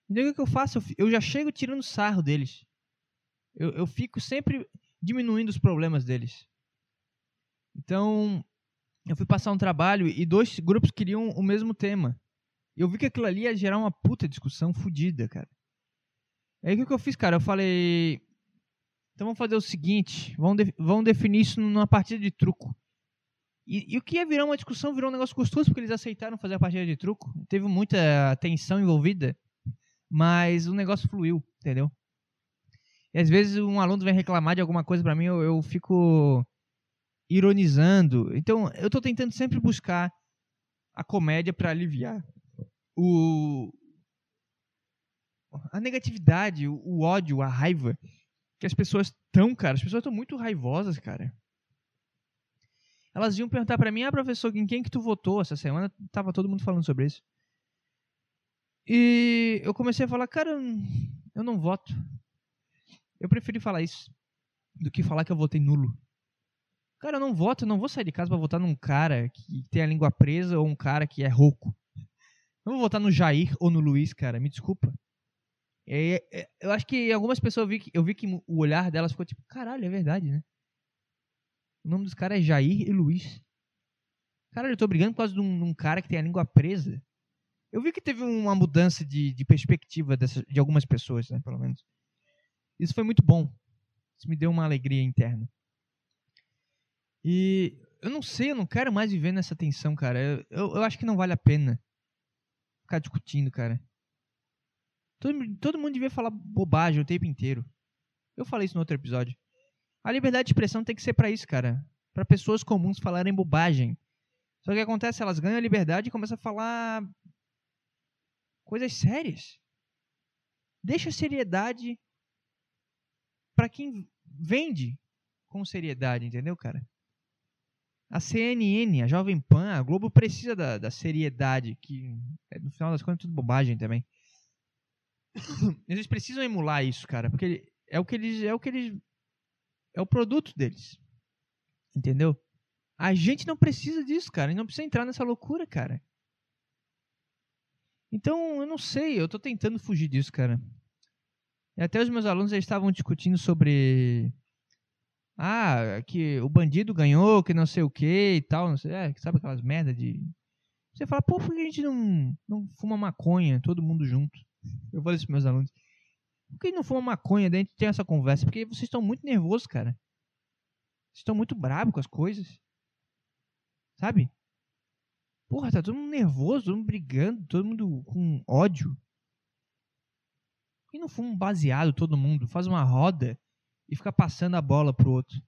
Speaker 1: Então o que eu faço? Eu já chego tirando sarro deles. Eu, eu fico sempre diminuindo os problemas deles. Então, eu fui passar um trabalho e dois grupos queriam o mesmo tema. Eu vi que aquilo ali ia gerar uma puta discussão fodida, cara. Aí o que eu fiz, cara? Eu falei. Então vamos fazer o seguinte: vamos, de, vamos definir isso numa partida de truco. E, e, o que ia virar uma discussão virou um negócio gostoso, porque eles aceitaram fazer a partida de truco. Teve muita tensão envolvida, mas o negócio fluiu, entendeu? E às vezes um aluno vem reclamar de alguma coisa para mim, eu, eu fico ironizando. Então, eu tô tentando sempre buscar a comédia para aliviar o a negatividade, o, o ódio, a raiva que as pessoas estão, cara. As pessoas estão muito raivosas, cara. Elas iam perguntar para mim, ah, professor, em quem que tu votou essa semana? Tava todo mundo falando sobre isso. E eu comecei a falar, cara, eu não voto. Eu preferi falar isso do que falar que eu votei nulo. Cara, eu não voto, eu não vou sair de casa para votar num cara que tem a língua presa ou um cara que é rouco. Não vou votar no Jair ou no Luiz, cara, me desculpa. É, é, eu acho que algumas pessoas eu vi, que, eu vi que o olhar delas ficou tipo, caralho, é verdade, né? O nome dos caras é Jair e Luiz. Caralho, eu tô brigando por causa de um, de um, cara que tem a língua presa. Eu vi que teve uma mudança de, de perspectiva dessa, de algumas pessoas, né, pelo menos. Isso foi muito bom. Isso me deu uma alegria interna. E eu não sei, eu não quero mais viver nessa tensão, cara. Eu, eu, eu acho que não vale a pena ficar discutindo, cara. Todo, todo mundo devia falar bobagem o tempo inteiro. Eu falei isso no outro episódio. A liberdade de expressão tem que ser para isso, cara. Para pessoas comuns falarem bobagem. Só que acontece? Elas ganham a liberdade e começam a falar coisas sérias. Deixa a seriedade para quem vende com seriedade, entendeu, cara? A CNN, a Jovem Pan, a Globo precisa da, da seriedade, que no final das contas é tudo bobagem também. Eles precisam emular isso, cara, porque é o que eles é o que eles é o produto deles. Entendeu? A gente não precisa disso, cara, e não precisa entrar nessa loucura, cara. Então, eu não sei, eu tô tentando fugir disso, cara. E até os meus alunos já estavam discutindo sobre ah, que o bandido ganhou, que não sei o que e tal, não sei, é, sabe aquelas merda de você fala, pô, por que a gente não, não fuma maconha, todo mundo junto? Eu falei isso pros meus alunos. Por que não fuma maconha? Daí a gente tem essa conversa. Porque vocês estão muito nervosos, cara. Vocês estão muito bravos com as coisas. Sabe? Porra, tá todo mundo nervoso, todo mundo brigando, todo mundo com ódio. Por que não fuma um baseado todo mundo? Faz uma roda e fica passando a bola pro outro.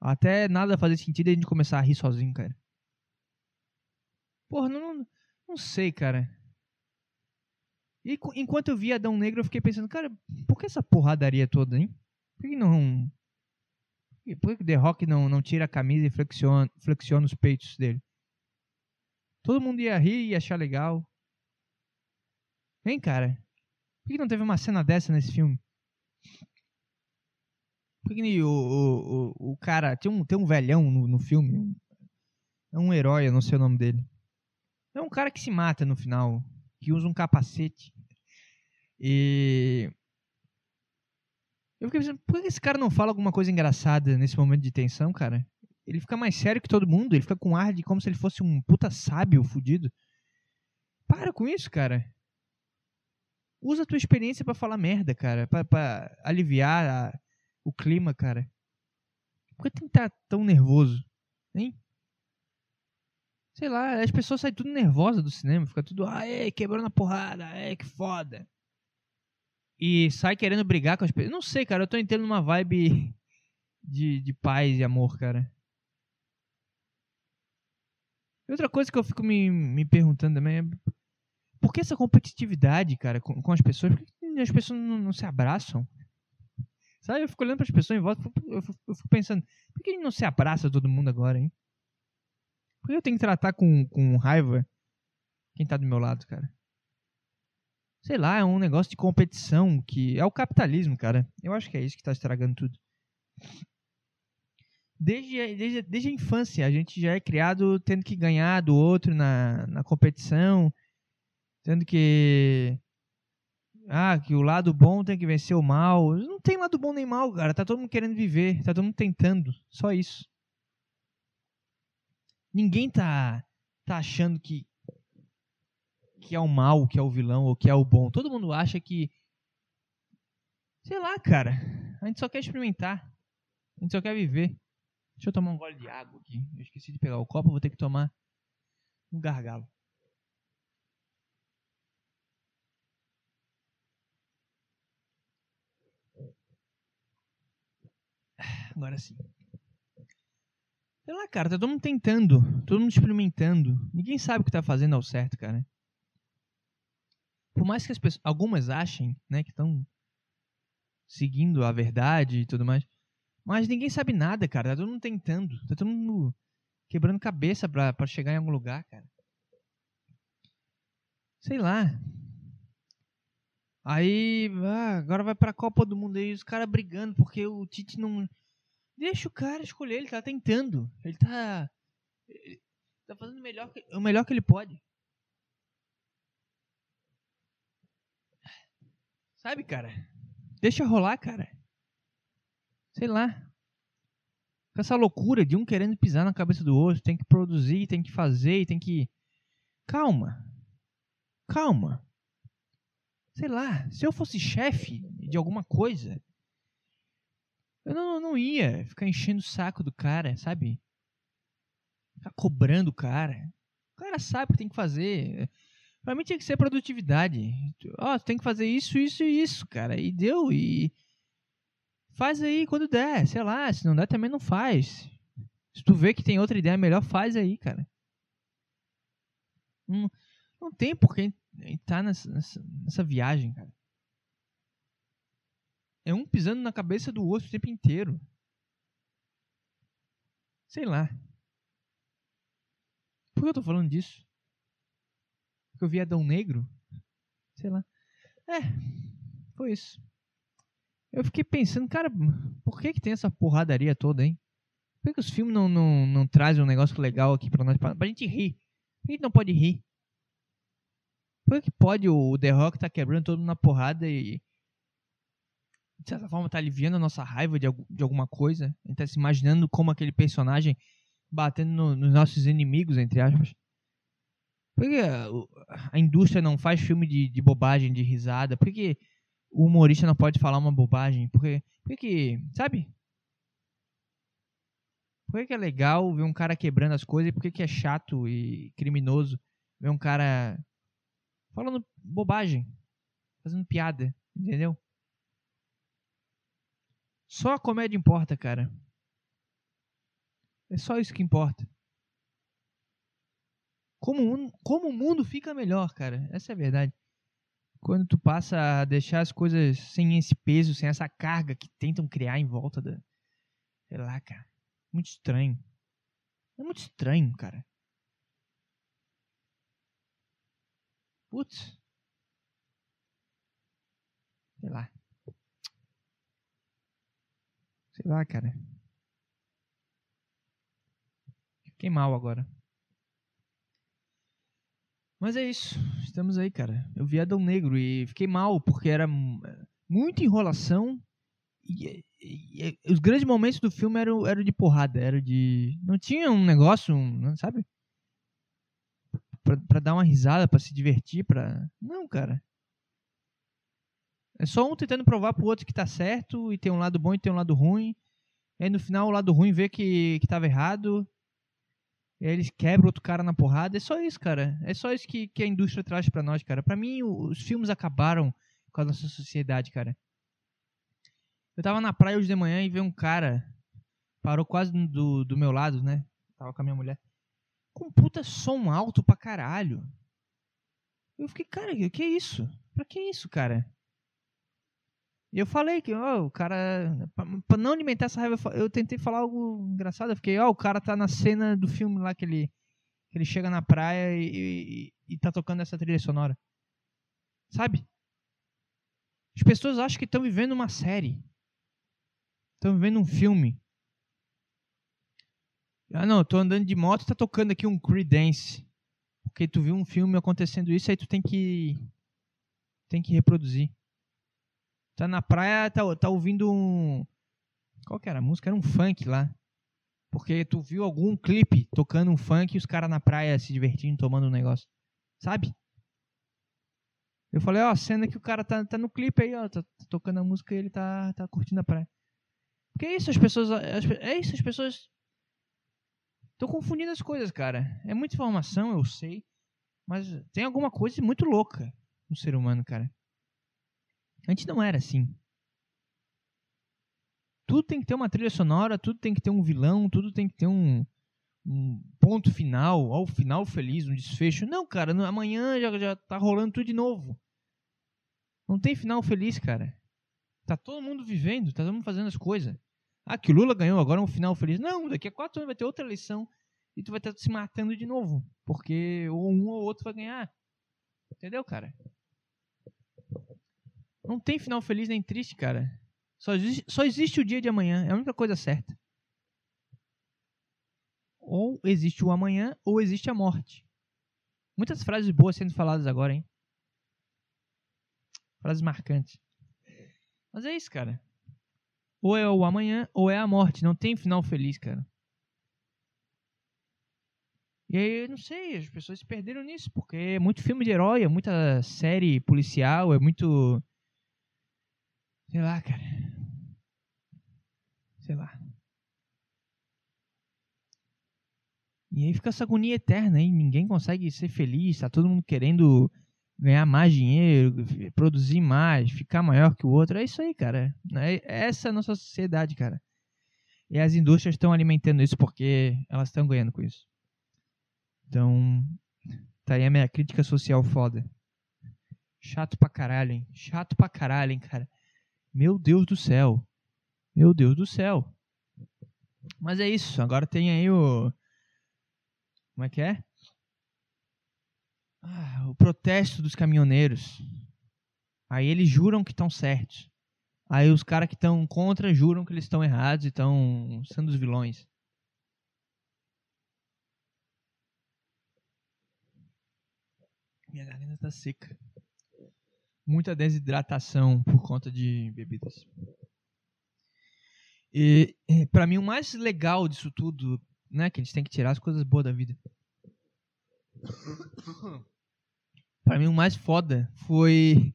Speaker 1: Até nada fazer sentido a gente começar a rir sozinho, cara. Porra, não, não sei, cara. E enquanto eu via Adão Negro, eu fiquei pensando, cara, por que essa porradaria toda, hein? Por que não. Por que The Rock não, não tira a camisa e flexiona, flexiona os peitos dele? Todo mundo ia rir e achar legal. Hein, cara? Por que não teve uma cena dessa nesse filme? Por que o, o, o, o cara. Tem um, tem um velhão no, no filme. É um herói, eu não sei o nome dele. É um cara que se mata no final que usa um capacete. E. Eu fiquei pensando, por que esse cara não fala alguma coisa engraçada nesse momento de tensão, cara? Ele fica mais sério que todo mundo, ele fica com ar de como se ele fosse um puta sábio fudido. Para com isso, cara. Usa a tua experiência para falar merda, cara. Pra, aliviar a, o clima, cara. Por que tem que estar tá tão nervoso? Hein? Sei lá, as pessoas saem tudo nervosas do cinema, fica tudo, aê, quebrando a porrada, aê, que foda. E sai querendo brigar com as pessoas. Não sei, cara, eu tô entrando numa vibe de, de paz e amor, cara. Outra coisa que eu fico me, me perguntando também é por que essa competitividade, cara, com, com as pessoas? Por que as pessoas não, não se abraçam? Sabe, eu fico olhando para as pessoas em volta, eu fico, eu fico pensando, por que não se abraça todo mundo agora, hein? Por que eu tenho que tratar com, com raiva quem tá do meu lado, cara? Sei lá, é um negócio de competição que é o capitalismo, cara. Eu acho que é isso que tá estragando tudo. Desde, desde, desde a infância, a gente já é criado tendo que ganhar do outro na, na competição, tendo que. Ah, que o lado bom tem que vencer o mal. Não tem lado bom nem mal, cara. Tá todo mundo querendo viver, tá todo mundo tentando. Só isso. Ninguém tá, tá achando que, que é o mal, que é o vilão ou que é o bom. Todo mundo acha que. Sei lá, cara. A gente só quer experimentar. A gente só quer viver. Deixa eu tomar um gole de água aqui. Eu esqueci de pegar o copo, vou ter que tomar um gargalo. Agora sim. Sei lá, cara, tá todo mundo tentando, todo mundo experimentando. Ninguém sabe o que tá fazendo ao certo, cara. Por mais que as pessoas, algumas achem, né, que estão seguindo a verdade e tudo mais, mas ninguém sabe nada, cara. Tá todo mundo tentando, tá todo mundo quebrando cabeça pra, chegar em algum lugar, cara. Sei lá. Aí, ah, agora vai pra Copa do Mundo aí, os caras brigando porque o Tite não Deixa o cara escolher, ele tá tentando. Ele tá. Ele tá fazendo o melhor, que, o melhor que ele pode. Sabe, cara? Deixa rolar, cara. Sei lá. Com essa loucura de um querendo pisar na cabeça do outro, tem que produzir, tem que fazer, tem que. Calma. Calma. Sei lá, se eu fosse chefe de alguma coisa, eu não, não ia ficar enchendo o saco do cara, sabe? Ficar cobrando o cara. O cara sabe o que tem que fazer. Pra mim tinha que ser produtividade. Ó, oh, tem que fazer isso, isso e isso, cara. E deu, e. Faz aí quando der, sei lá. Se não der, também não faz. Se tu vê que tem outra ideia melhor, faz aí, cara. Não, não tem por que entrar nessa, nessa, nessa viagem, cara. É um pisando na cabeça do outro o tempo inteiro. Sei lá. Por que eu tô falando disso? Porque eu vi Adão Negro? Sei lá. É, foi isso. Eu fiquei pensando, cara, por que que tem essa porradaria toda, hein? Por que, que os filmes não, não, não trazem um negócio legal aqui pra nós, pra, pra gente rir? Por que a gente não pode rir? Por que, pode o The Rock tá quebrando todo mundo na porrada e, de certa forma, tá aliviando a nossa raiva de, de alguma coisa. A gente tá se imaginando como aquele personagem batendo no, nos nossos inimigos, entre aspas. Por que a, indústria não faz filme de, de bobagem, de risada? Por que o humorista não pode falar uma bobagem? Por que, por que sabe? Por que, é legal ver um cara quebrando as coisas e por que é chato e criminoso ver um cara falando bobagem, fazendo piada, entendeu? Só a comédia importa, cara. É só isso que importa. Como, como o mundo fica melhor, cara. Essa é a verdade. Quando tu passa a deixar as coisas sem esse peso, sem essa carga que tentam criar em volta da. Sei lá, cara. Muito estranho. É muito estranho, cara. Putz. Sei lá. Sei lá, cara. Fiquei mal agora. Mas é isso. Estamos aí, cara. Eu vi Adão Negro e fiquei mal porque era muita enrolação. E, e, e, os grandes momentos do filme eram, eram de porrada. Era de. Não tinha um negócio, um, sabe? Pra, pra dar uma risada, pra se divertir, pra. Não, cara. É só um tentando provar pro outro que tá certo e tem um lado bom e tem um lado ruim. Aí no final o lado ruim vê que, que tava errado. E aí eles quebram outro cara na porrada. É só isso, cara. É só isso que, que a indústria traz para nós, cara. Para mim, os filmes acabaram com a nossa sociedade, cara. Eu tava na praia hoje de manhã e vi um cara. Parou quase do, do meu lado, né? Tava com a minha mulher. Com puta som alto pra caralho. Eu fiquei, cara, que é isso? Pra que isso, cara? E eu falei que, ó, o cara. Pra, não alimentar essa raiva, eu tentei falar algo engraçado. Eu fiquei, ó, o cara tá na cena do filme lá que ele, que ele chega na praia e, e, e tá tocando essa trilha sonora. Sabe? As pessoas acham que estão vivendo uma série. Estão vivendo um filme. Ah, não, tô andando de moto e tá tocando aqui um Creedence. Porque tu viu um filme acontecendo isso, aí tu tem que. Tem que reproduzir. Tá na praia, tá, tá ouvindo um. Qual que era a música? Era um funk lá. Porque tu viu algum clipe tocando um funk e os caras na praia se divertindo, tomando um negócio. Sabe? Eu falei, ó, cena que o cara tá, tá no clipe aí, ó, tá, tá tocando a música e ele tá, tá curtindo a praia. Porque é isso, as pessoas. As, é isso, as pessoas Tô confundindo as coisas, cara. É muita informação, eu sei. Mas tem alguma coisa muito louca no ser humano, cara. Antes não era assim. Tudo tem que ter uma trilha sonora, tudo tem que ter um vilão, tudo tem que ter um, um ponto final, ao final feliz, um desfecho. Não, cara, amanhã já, já tá rolando tudo de novo. Não tem final feliz, cara. Tá todo mundo vivendo, tá todo mundo fazendo as coisas. Ah, que o Lula ganhou, agora é um final feliz. Não, daqui a quatro anos vai ter outra eleição e tu vai estar se matando de novo. Porque ou um ou outro vai ganhar. Entendeu, cara? Não tem final feliz nem triste, cara. Só existe, só existe o dia de amanhã. É a única coisa certa. Ou existe o amanhã, ou existe a morte. Muitas frases boas sendo faladas agora, hein? Frases marcantes. Mas é isso, cara. Ou é o amanhã, ou é a morte. Não tem final feliz, cara. E aí, não sei, as pessoas se perderam nisso, porque é muito filme de herói, é muita série policial, é muito. Sei lá, cara. Sei lá. E aí fica essa agonia eterna, hein? Ninguém consegue ser feliz, tá todo mundo querendo ganhar mais dinheiro, produzir mais, ficar maior que o outro. É isso aí, cara. É, essa é a nossa sociedade, cara. E as indústrias estão alimentando isso porque elas estão ganhando com isso. Então, tá aí a minha crítica social foda. Chato pra caralho, hein? Chato pra caralho, hein, cara. Meu Deus do céu. Meu Deus do céu. Mas é isso. Agora tem aí o. Como é que é? Ah, o protesto dos caminhoneiros. Aí eles juram que estão certos. Aí os caras que estão contra juram que eles estão errados e estão sendo os vilões. Minha garganta tá seca. Muita desidratação por conta de bebidas. E para mim o mais legal disso tudo, né, que a gente tem que tirar as coisas boas da vida. Para mim, o mais foda foi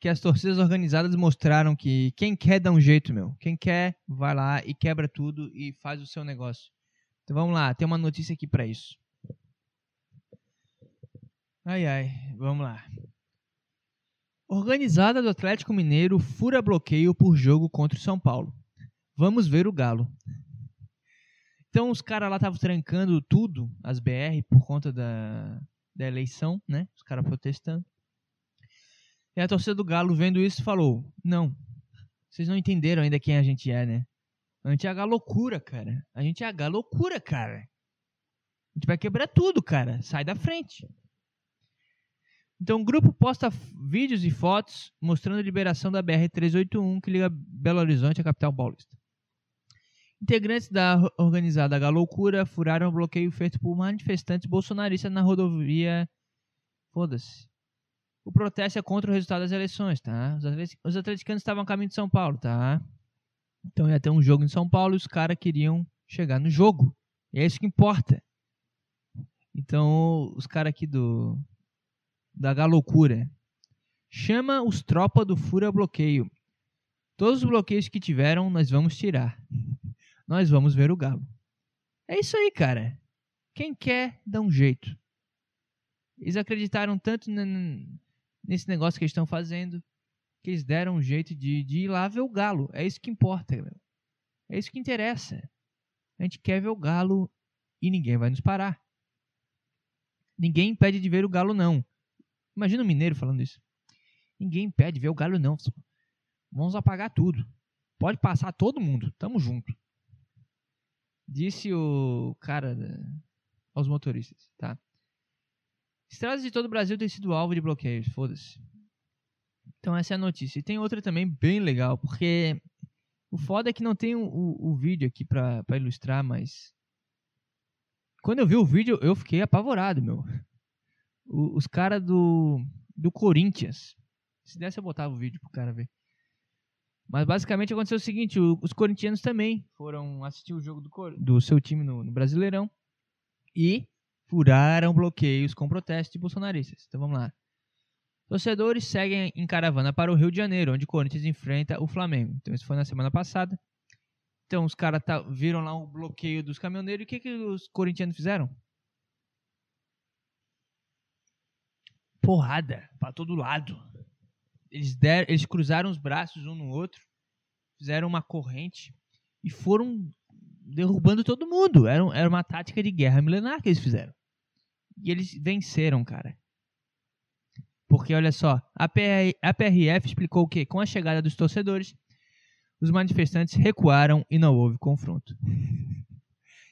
Speaker 1: que as torcidas organizadas mostraram que quem quer dá um jeito, meu. Quem quer, vai lá e quebra tudo e faz o seu negócio. Então vamos lá, tem uma notícia aqui para isso. Ai ai, vamos lá. Organizada do Atlético Mineiro fura bloqueio por jogo contra o São Paulo. Vamos ver o Galo. Então os caras lá estavam trancando tudo, as BR, por conta da, da eleição, né? Os caras protestando. E a torcida do Galo, vendo isso, falou: Não, vocês não entenderam ainda quem a gente é, né? A gente é a loucura, cara. A gente é a loucura, cara. A gente vai quebrar tudo, cara. Sai da frente. Então o grupo posta vídeos e fotos mostrando a liberação da BR-381 que liga Belo Horizonte à capital paulista. Integrantes da organizada Galoucura furaram o bloqueio feito por manifestantes bolsonaristas na rodovia. Foda-se. O protesto é contra o resultado das eleições, tá? Os atleticanos estavam a caminho de São Paulo, tá? Então ia ter um jogo em São Paulo e os caras queriam chegar no jogo. E é isso que importa. Então, os caras aqui do. Da Galoucura. Chama os tropas do Fura Bloqueio. Todos os bloqueios que tiveram, nós vamos tirar nós vamos ver o Galo. É isso aí, cara. Quem quer, dá um jeito. Eles acreditaram tanto nesse negócio que eles estão fazendo que eles deram um jeito de, de ir lá ver o Galo. É isso que importa, meu. É isso que interessa. A gente quer ver o Galo e ninguém vai nos parar. Ninguém impede de ver o Galo, não. Imagina o Mineiro falando isso. Ninguém impede de ver o Galo, não. Vamos apagar tudo. Pode passar todo mundo. Tamo junto. Disse o cara aos motoristas, tá? Estradas de todo o Brasil têm sido alvo de bloqueios, foda-se. Então essa é a notícia. E tem outra também bem legal, porque o foda é que não tem o, o, o vídeo aqui pra, pra ilustrar, mas... Quando eu vi o vídeo, eu fiquei apavorado, meu. Os caras do, do Corinthians. Se desse, eu botava o vídeo pro cara ver. Mas basicamente aconteceu o seguinte: o, os corintianos também foram assistir o jogo do, do seu time no, no, Brasileirão e furaram bloqueios com protestos de bolsonaristas. Então vamos lá. Torcedores seguem em caravana para o Rio de Janeiro, onde o Corinthians enfrenta o Flamengo. Então isso foi na semana passada. Então os caras tá, viram lá o bloqueio dos caminhoneiros e o que, que os corintianos fizeram? Porrada para todo lado. Eles, deram, eles cruzaram os braços um no outro, fizeram uma corrente e foram derrubando todo mundo. Era, era uma tática de guerra milenar que eles fizeram. E eles venceram, cara. Porque, olha só, a, PR, a PRF explicou que, com a chegada dos torcedores, os manifestantes recuaram e não houve confronto.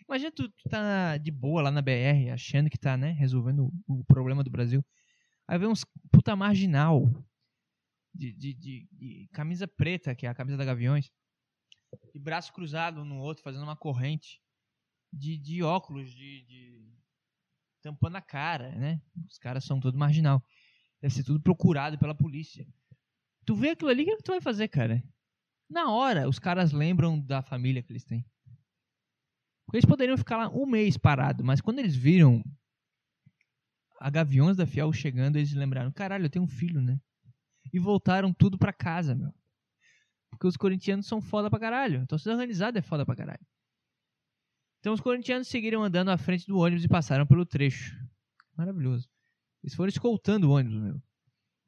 Speaker 1: Imagina tu, tu tá de boa lá na BR, achando que tá, né, resolvendo o, o problema do Brasil. Aí vem uns puta marginal de, de, de, de, camisa preta, que é a camisa da Gaviões, de braço cruzado um no outro, fazendo uma corrente, de, de óculos, de, de tampando a cara, né? Os caras são todo marginal. Deve ser tudo procurado pela polícia. Tu vê aquilo ali, o que, é que tu vai fazer, cara? Na hora, os caras lembram da família que eles têm. Porque eles poderiam ficar lá um mês parado, mas quando eles viram a Gaviões da Fiel chegando, eles lembraram: caralho, eu tenho um filho, né? E voltaram tudo pra casa, meu. Porque os corintianos são foda pra caralho. Então, se organizado é foda pra caralho. Então, os corintianos seguiram andando à frente do ônibus e passaram pelo trecho. Maravilhoso. Eles foram escoltando o ônibus, meu.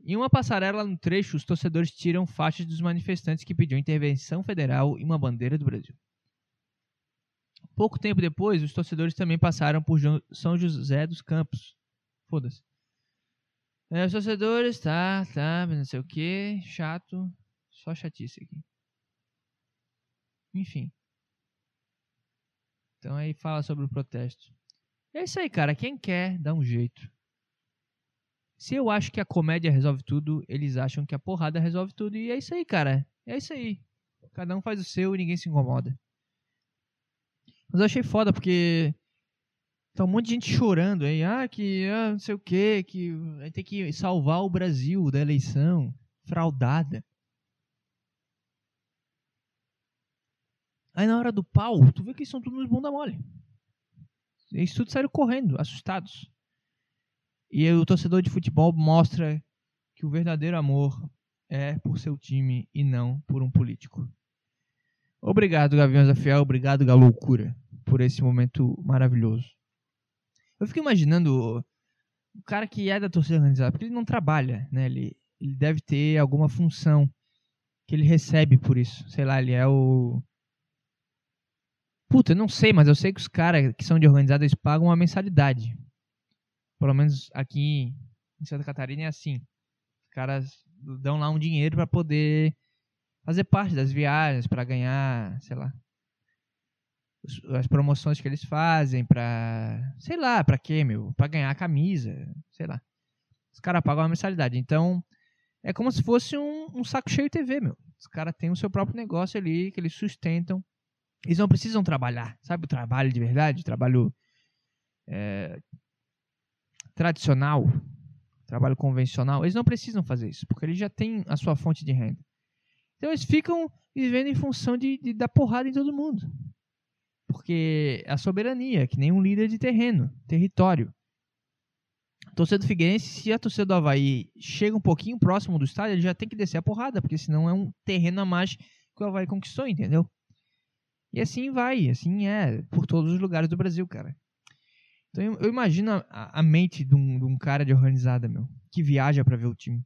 Speaker 1: Em uma passarela no trecho, os torcedores tiram faixas dos manifestantes que pediam intervenção federal e uma bandeira do Brasil. Pouco tempo depois, os torcedores também passaram por São José dos Campos. Foda-se. É, os torcedores, tá, tá, não sei o que, chato, só chatice aqui. Enfim. Então aí fala sobre o protesto. É isso aí, cara. Quem quer, dá um jeito. Se eu acho que a comédia resolve tudo, eles acham que a porrada resolve tudo. E é isso aí, cara. É isso aí. Cada um faz o seu e ninguém se incomoda. Mas eu achei foda porque tá um monte de gente chorando aí. Ah, que ah, não sei o que, que vai ter que salvar o Brasil da eleição fraudada. Aí na hora do pau, tu vê que eles são tudo nos bunda mole. Eles tudo saíram correndo, assustados. E o torcedor de futebol mostra que o verdadeiro amor é por seu time e não por um político. Obrigado, Gaviões da Fiel. Obrigado, Galoucura, por esse momento maravilhoso. Eu fico imaginando o cara que é da torcida organizada, porque ele não trabalha, né? Ele, ele deve ter alguma função que ele recebe por isso. Sei lá, ele é o. Puta, eu não sei, mas eu sei que os caras que são de organizada eles pagam uma mensalidade pelo menos aqui em Santa Catarina é assim. Os caras dão lá um dinheiro para poder fazer parte das viagens, para ganhar, sei lá, as promoções que eles fazem para, sei lá, para quê, meu? Para ganhar a camisa, sei lá. Os caras pagam uma mensalidade. Então, é como se fosse um, um saco cheio TV, meu. Os caras têm o seu próprio negócio ali que eles sustentam. Eles não precisam trabalhar, sabe o trabalho de verdade, trabalho é, tradicional, trabalho convencional, eles não precisam fazer isso, porque eles já têm a sua fonte de renda. Então eles ficam vivendo em função de, de dar porrada em todo mundo. Porque a soberania, que nem um líder de terreno, território. A torcida do Figueirense, se a torcida do Havaí chega um pouquinho próximo do estádio, ele já tem que descer a porrada, porque senão é um terreno a mais que o Havaí conquistou, entendeu? E assim vai, assim é por todos os lugares do Brasil, cara. Então eu, eu imagino a, a mente de um, de um, cara de organizada, meu, que viaja para ver o time.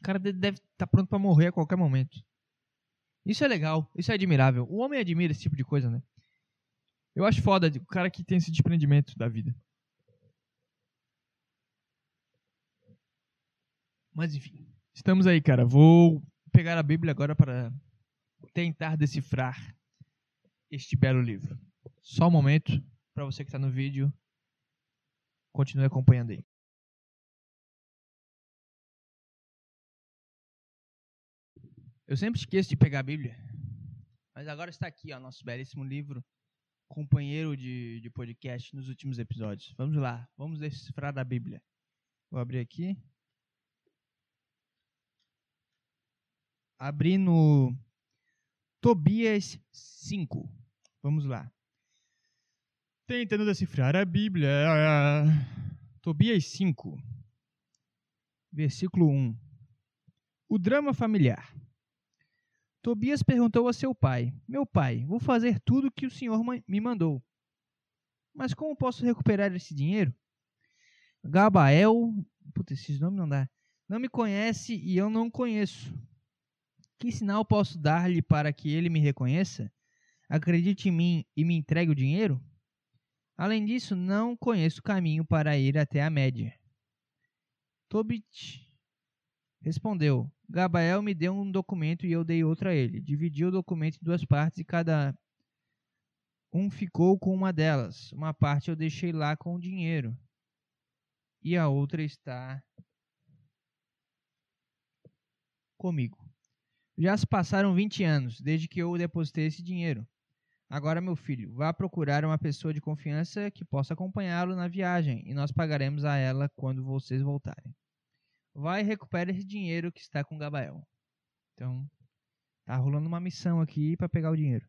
Speaker 1: O cara deve estar tá pronto para morrer a qualquer momento. Isso é legal, isso é admirável. O homem admira esse tipo de coisa, né? Eu acho foda o cara que tem esse desprendimento da vida. Mas enfim, estamos aí, cara. Vou pegar a Bíblia agora para tentar decifrar este belo livro. Só um momento para você que está no vídeo, continue acompanhando aí. Eu sempre esqueço de pegar a Bíblia, mas agora está aqui, ó, nosso belíssimo livro, companheiro de, de podcast nos últimos episódios. Vamos lá, vamos decifrar a Bíblia. Vou abrir aqui. Abri no Tobias 5. Vamos lá tentando decifrar a Bíblia. Tobias 5, versículo 1. O drama familiar. Tobias perguntou a seu pai: Meu pai, vou fazer tudo o que o senhor me mandou. Mas como posso recuperar esse dinheiro? Gabael, puta, esses nomes não dá. Não me conhece e eu não conheço. Que sinal posso dar-lhe para que ele me reconheça? Acredite em mim e me entregue o dinheiro? Além disso, não conheço o caminho para ir até a média. Tobit respondeu: Gabael me deu um documento e eu dei outro a ele. Dividi o documento em duas partes e cada um ficou com uma delas. Uma parte eu deixei lá com o dinheiro e a outra está comigo. Já se passaram 20 anos desde que eu depositei esse dinheiro. Agora, meu filho, vá procurar uma pessoa de confiança que possa acompanhá-lo na viagem e nós pagaremos a ela quando vocês voltarem. Vai recupere esse dinheiro que está com Gabael. Então, tá rolando uma missão aqui para pegar o dinheiro.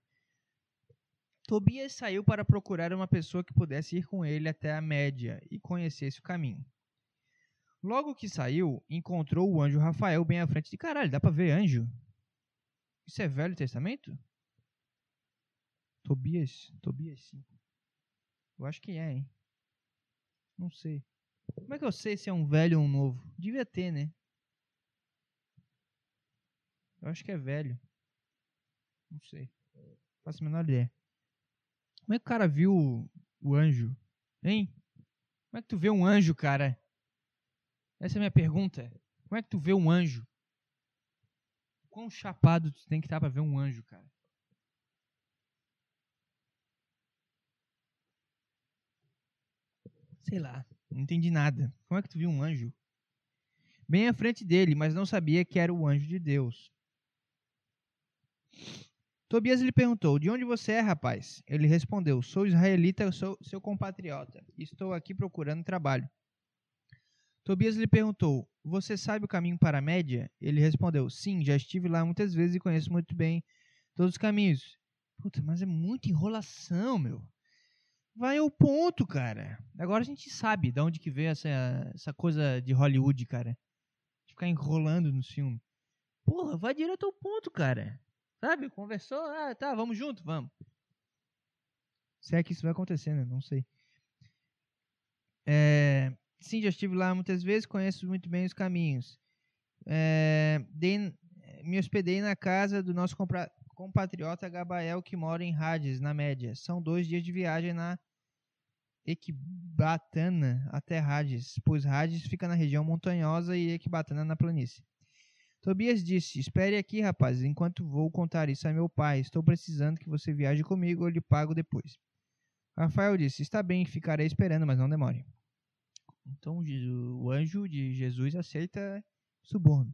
Speaker 1: Tobias saiu para procurar uma pessoa que pudesse ir com ele até a média e conhecesse o caminho. Logo que saiu, encontrou o anjo Rafael bem à frente de caralho. Dá pra ver anjo? Isso é Velho Testamento? Tobias? Tobias 5. Eu acho que é, hein? Não sei. Como é que eu sei se é um velho ou um novo? Devia ter, né? Eu acho que é velho. Não sei. Faço a menor ideia. Como é que o cara viu o, o anjo? Hein? Como é que tu vê um anjo, cara? Essa é a minha pergunta. Como é que tu vê um anjo? Quão chapado tu tem que estar tá pra ver um anjo, cara? Sei lá, não entendi nada. Como é que tu viu um anjo? Bem à frente dele, mas não sabia que era o anjo de Deus. Tobias lhe perguntou: De onde você é, rapaz? Ele respondeu: Sou israelita, sou seu compatriota. Estou aqui procurando trabalho. Tobias lhe perguntou: Você sabe o caminho para a média? Ele respondeu: Sim, já estive lá muitas vezes e conheço muito bem todos os caminhos. Puta, mas é muita enrolação, meu. Vai ao ponto, cara. Agora a gente sabe de onde que veio essa, essa coisa de Hollywood, cara. De ficar enrolando no filme. Porra, vai direto ao ponto, cara. Sabe? Conversou, ah, tá, vamos junto, vamos. Se é que isso vai acontecer, né? Não sei. É, sim, já estive lá muitas vezes, conheço muito bem os caminhos. É, dei, me hospedei na casa do nosso compatriota Gabael, que mora em Hades, na média. São dois dias de viagem na Equibatana até Hades, pois Hades fica na região montanhosa e Equibatana na planície. Tobias disse: Espere aqui, rapazes, enquanto vou contar isso a meu pai. Estou precisando que você viaje comigo, eu lhe pago depois. Rafael disse: Está bem, ficarei esperando, mas não demore. Então o anjo de Jesus aceita suborno.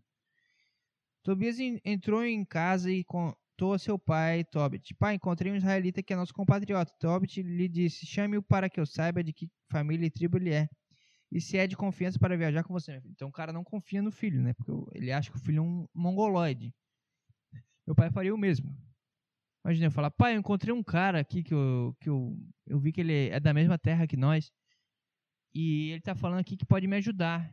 Speaker 1: Tobias entrou em casa e contou a seu pai, Tobit. Pai, encontrei um israelita que é nosso compatriota. Tobit lhe disse: Chame-o para que eu saiba de que família e tribo ele é e se é de confiança para viajar com você. Então o cara não confia no filho, né? Porque ele acha que o filho é um mongoloide. Meu pai faria o mesmo. Imagina eu falar, pai, eu encontrei um cara aqui que eu, que eu, eu vi que ele é da mesma terra que nós. E ele tá falando aqui que pode me ajudar.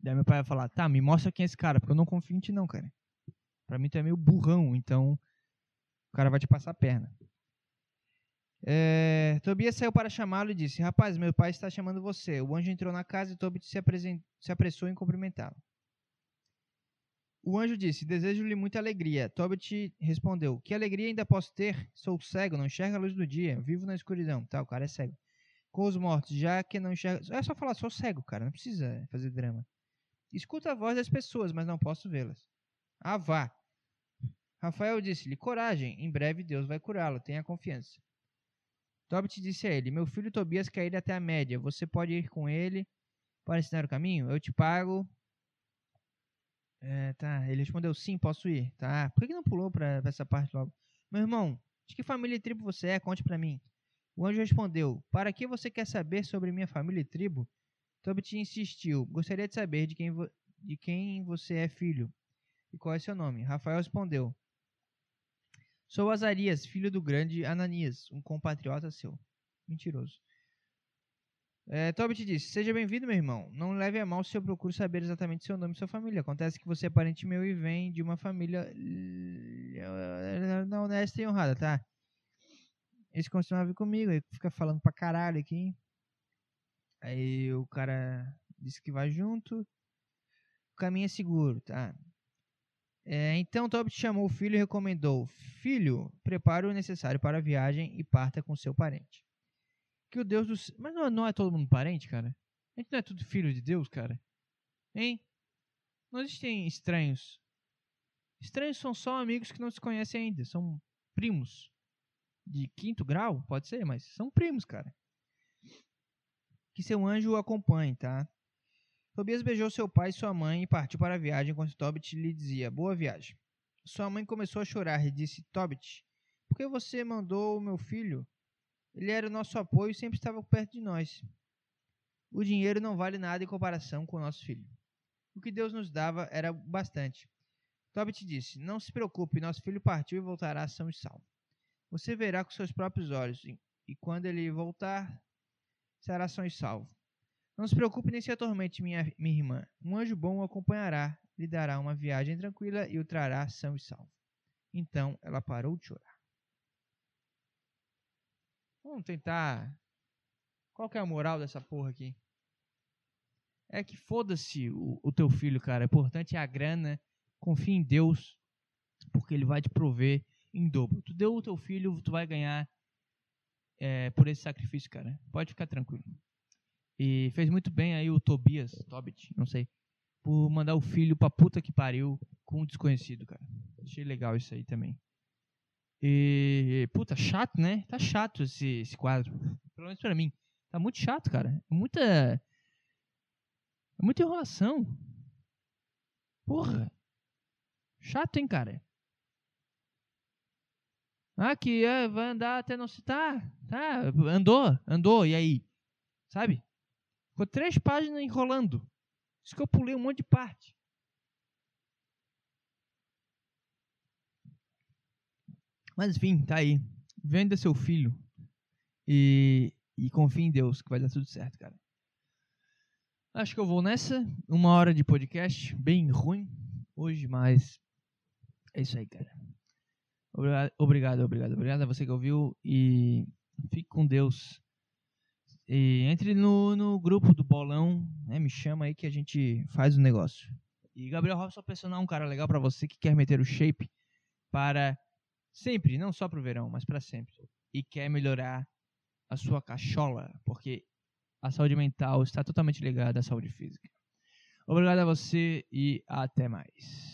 Speaker 1: Daí meu pai vai falar, tá, me mostra quem é esse cara, porque eu não confio em ti não, cara. Pra mim tu é meio burrão, então o cara vai te passar a perna. É, Tobias saiu para chamá-lo e disse: Rapaz, meu pai está chamando você. O anjo entrou na casa e Tobias se, se apressou em cumprimentá-lo. O anjo disse: Desejo-lhe muita alegria. Tobit respondeu: Que alegria ainda posso ter? Sou cego, não enxergo a luz do dia, vivo na escuridão. Tá, o cara é cego. Com os mortos, já que não enxergo. É só falar, sou cego, cara, não precisa fazer drama. Escuta a voz das pessoas, mas não posso vê-las. Ah, vá. Rafael disse-lhe: Coragem, em breve Deus vai curá-lo, tenha confiança. Tobit disse a ele: Meu filho Tobias quer ir até a média. Você pode ir com ele para ensinar o caminho? Eu te pago. É, tá. Ele respondeu: Sim, posso ir. Tá. Por que, que não pulou para essa parte logo? Meu irmão, de que família e tribo você é? Conte para mim. O anjo respondeu: Para que você quer saber sobre minha família e tribo? Tobit insistiu: Gostaria de saber de quem, de quem você é filho e qual é seu nome. Rafael respondeu: Sou Azarias, filho do grande Ananias, um compatriota seu. Mentiroso. É, Tobit disse: Seja bem-vindo, meu irmão. Não leve a mal se eu procuro saber exatamente seu nome e sua família. Acontece que você é parente meu e vem de uma família não honesta e honrada, tá? Eles costumam vir comigo, aí fica falando pra caralho aqui. Aí o cara disse que vai junto. O caminho é seguro, tá? É, então Tobit chamou o filho e recomendou: Filho, prepare o necessário para a viagem e parta com seu parente. Que o Deus dos. Mas não, não é todo mundo parente, cara? A gente não é tudo filho de Deus, cara? Hein? Não existem estranhos. Estranhos são só amigos que não se conhecem ainda. São primos. De quinto grau, pode ser, mas são primos, cara. Que seu anjo o acompanhe, tá? Tobias beijou seu pai e sua mãe e partiu para a viagem enquanto Tobit lhe dizia: Boa viagem. Sua mãe começou a chorar e disse: Tobit, por que você mandou o meu filho? Ele era o nosso apoio e sempre estava perto de nós. O dinheiro não vale nada em comparação com o nosso filho. O que Deus nos dava era bastante. Tobit disse: Não se preocupe, nosso filho partiu e voltará são e salvo. Você verá com seus próprios olhos, e quando ele voltar, será são e salvo. Não se preocupe nem se atormente, minha, minha irmã. Um anjo bom o acompanhará, lhe dará uma viagem tranquila e o trará são e salvo. Então ela parou de chorar. Vamos tentar. Qual que é a moral dessa porra aqui? É que foda-se o, o teu filho, cara. O importante é a grana. Confia em Deus, porque Ele vai te prover em dobro. Tu deu o teu filho, tu vai ganhar é, por esse sacrifício, cara. Pode ficar tranquilo. E fez muito bem aí o Tobias, Tobit, não sei, por mandar o filho pra puta que pariu com um desconhecido, cara. Achei legal isso aí também. E, puta, chato, né? Tá chato esse, esse quadro. Pelo menos pra mim. Tá muito chato, cara. É muita. É muita enrolação. Porra. Chato, hein, cara? Ah, que é, vai andar até não citar. Tá, tá, andou, andou, e aí? Sabe? Ficou três páginas enrolando. Isso que eu pulei um monte de parte. Mas enfim, tá aí. Venda seu filho. E, e confie em Deus que vai dar tudo certo, cara. Acho que eu vou nessa. Uma hora de podcast. Bem ruim hoje, mas é isso aí, cara. Obrigado, obrigado, obrigado a você que ouviu. E fique com Deus. E entre no, no grupo do bolão, né? Me chama aí que a gente faz o negócio. E Gabriel Robson Personal é um cara legal para você que quer meter o shape para sempre, não só para o verão, mas para sempre. E quer melhorar a sua cachola, porque a saúde mental está totalmente ligada à saúde física. Obrigado a você e até mais.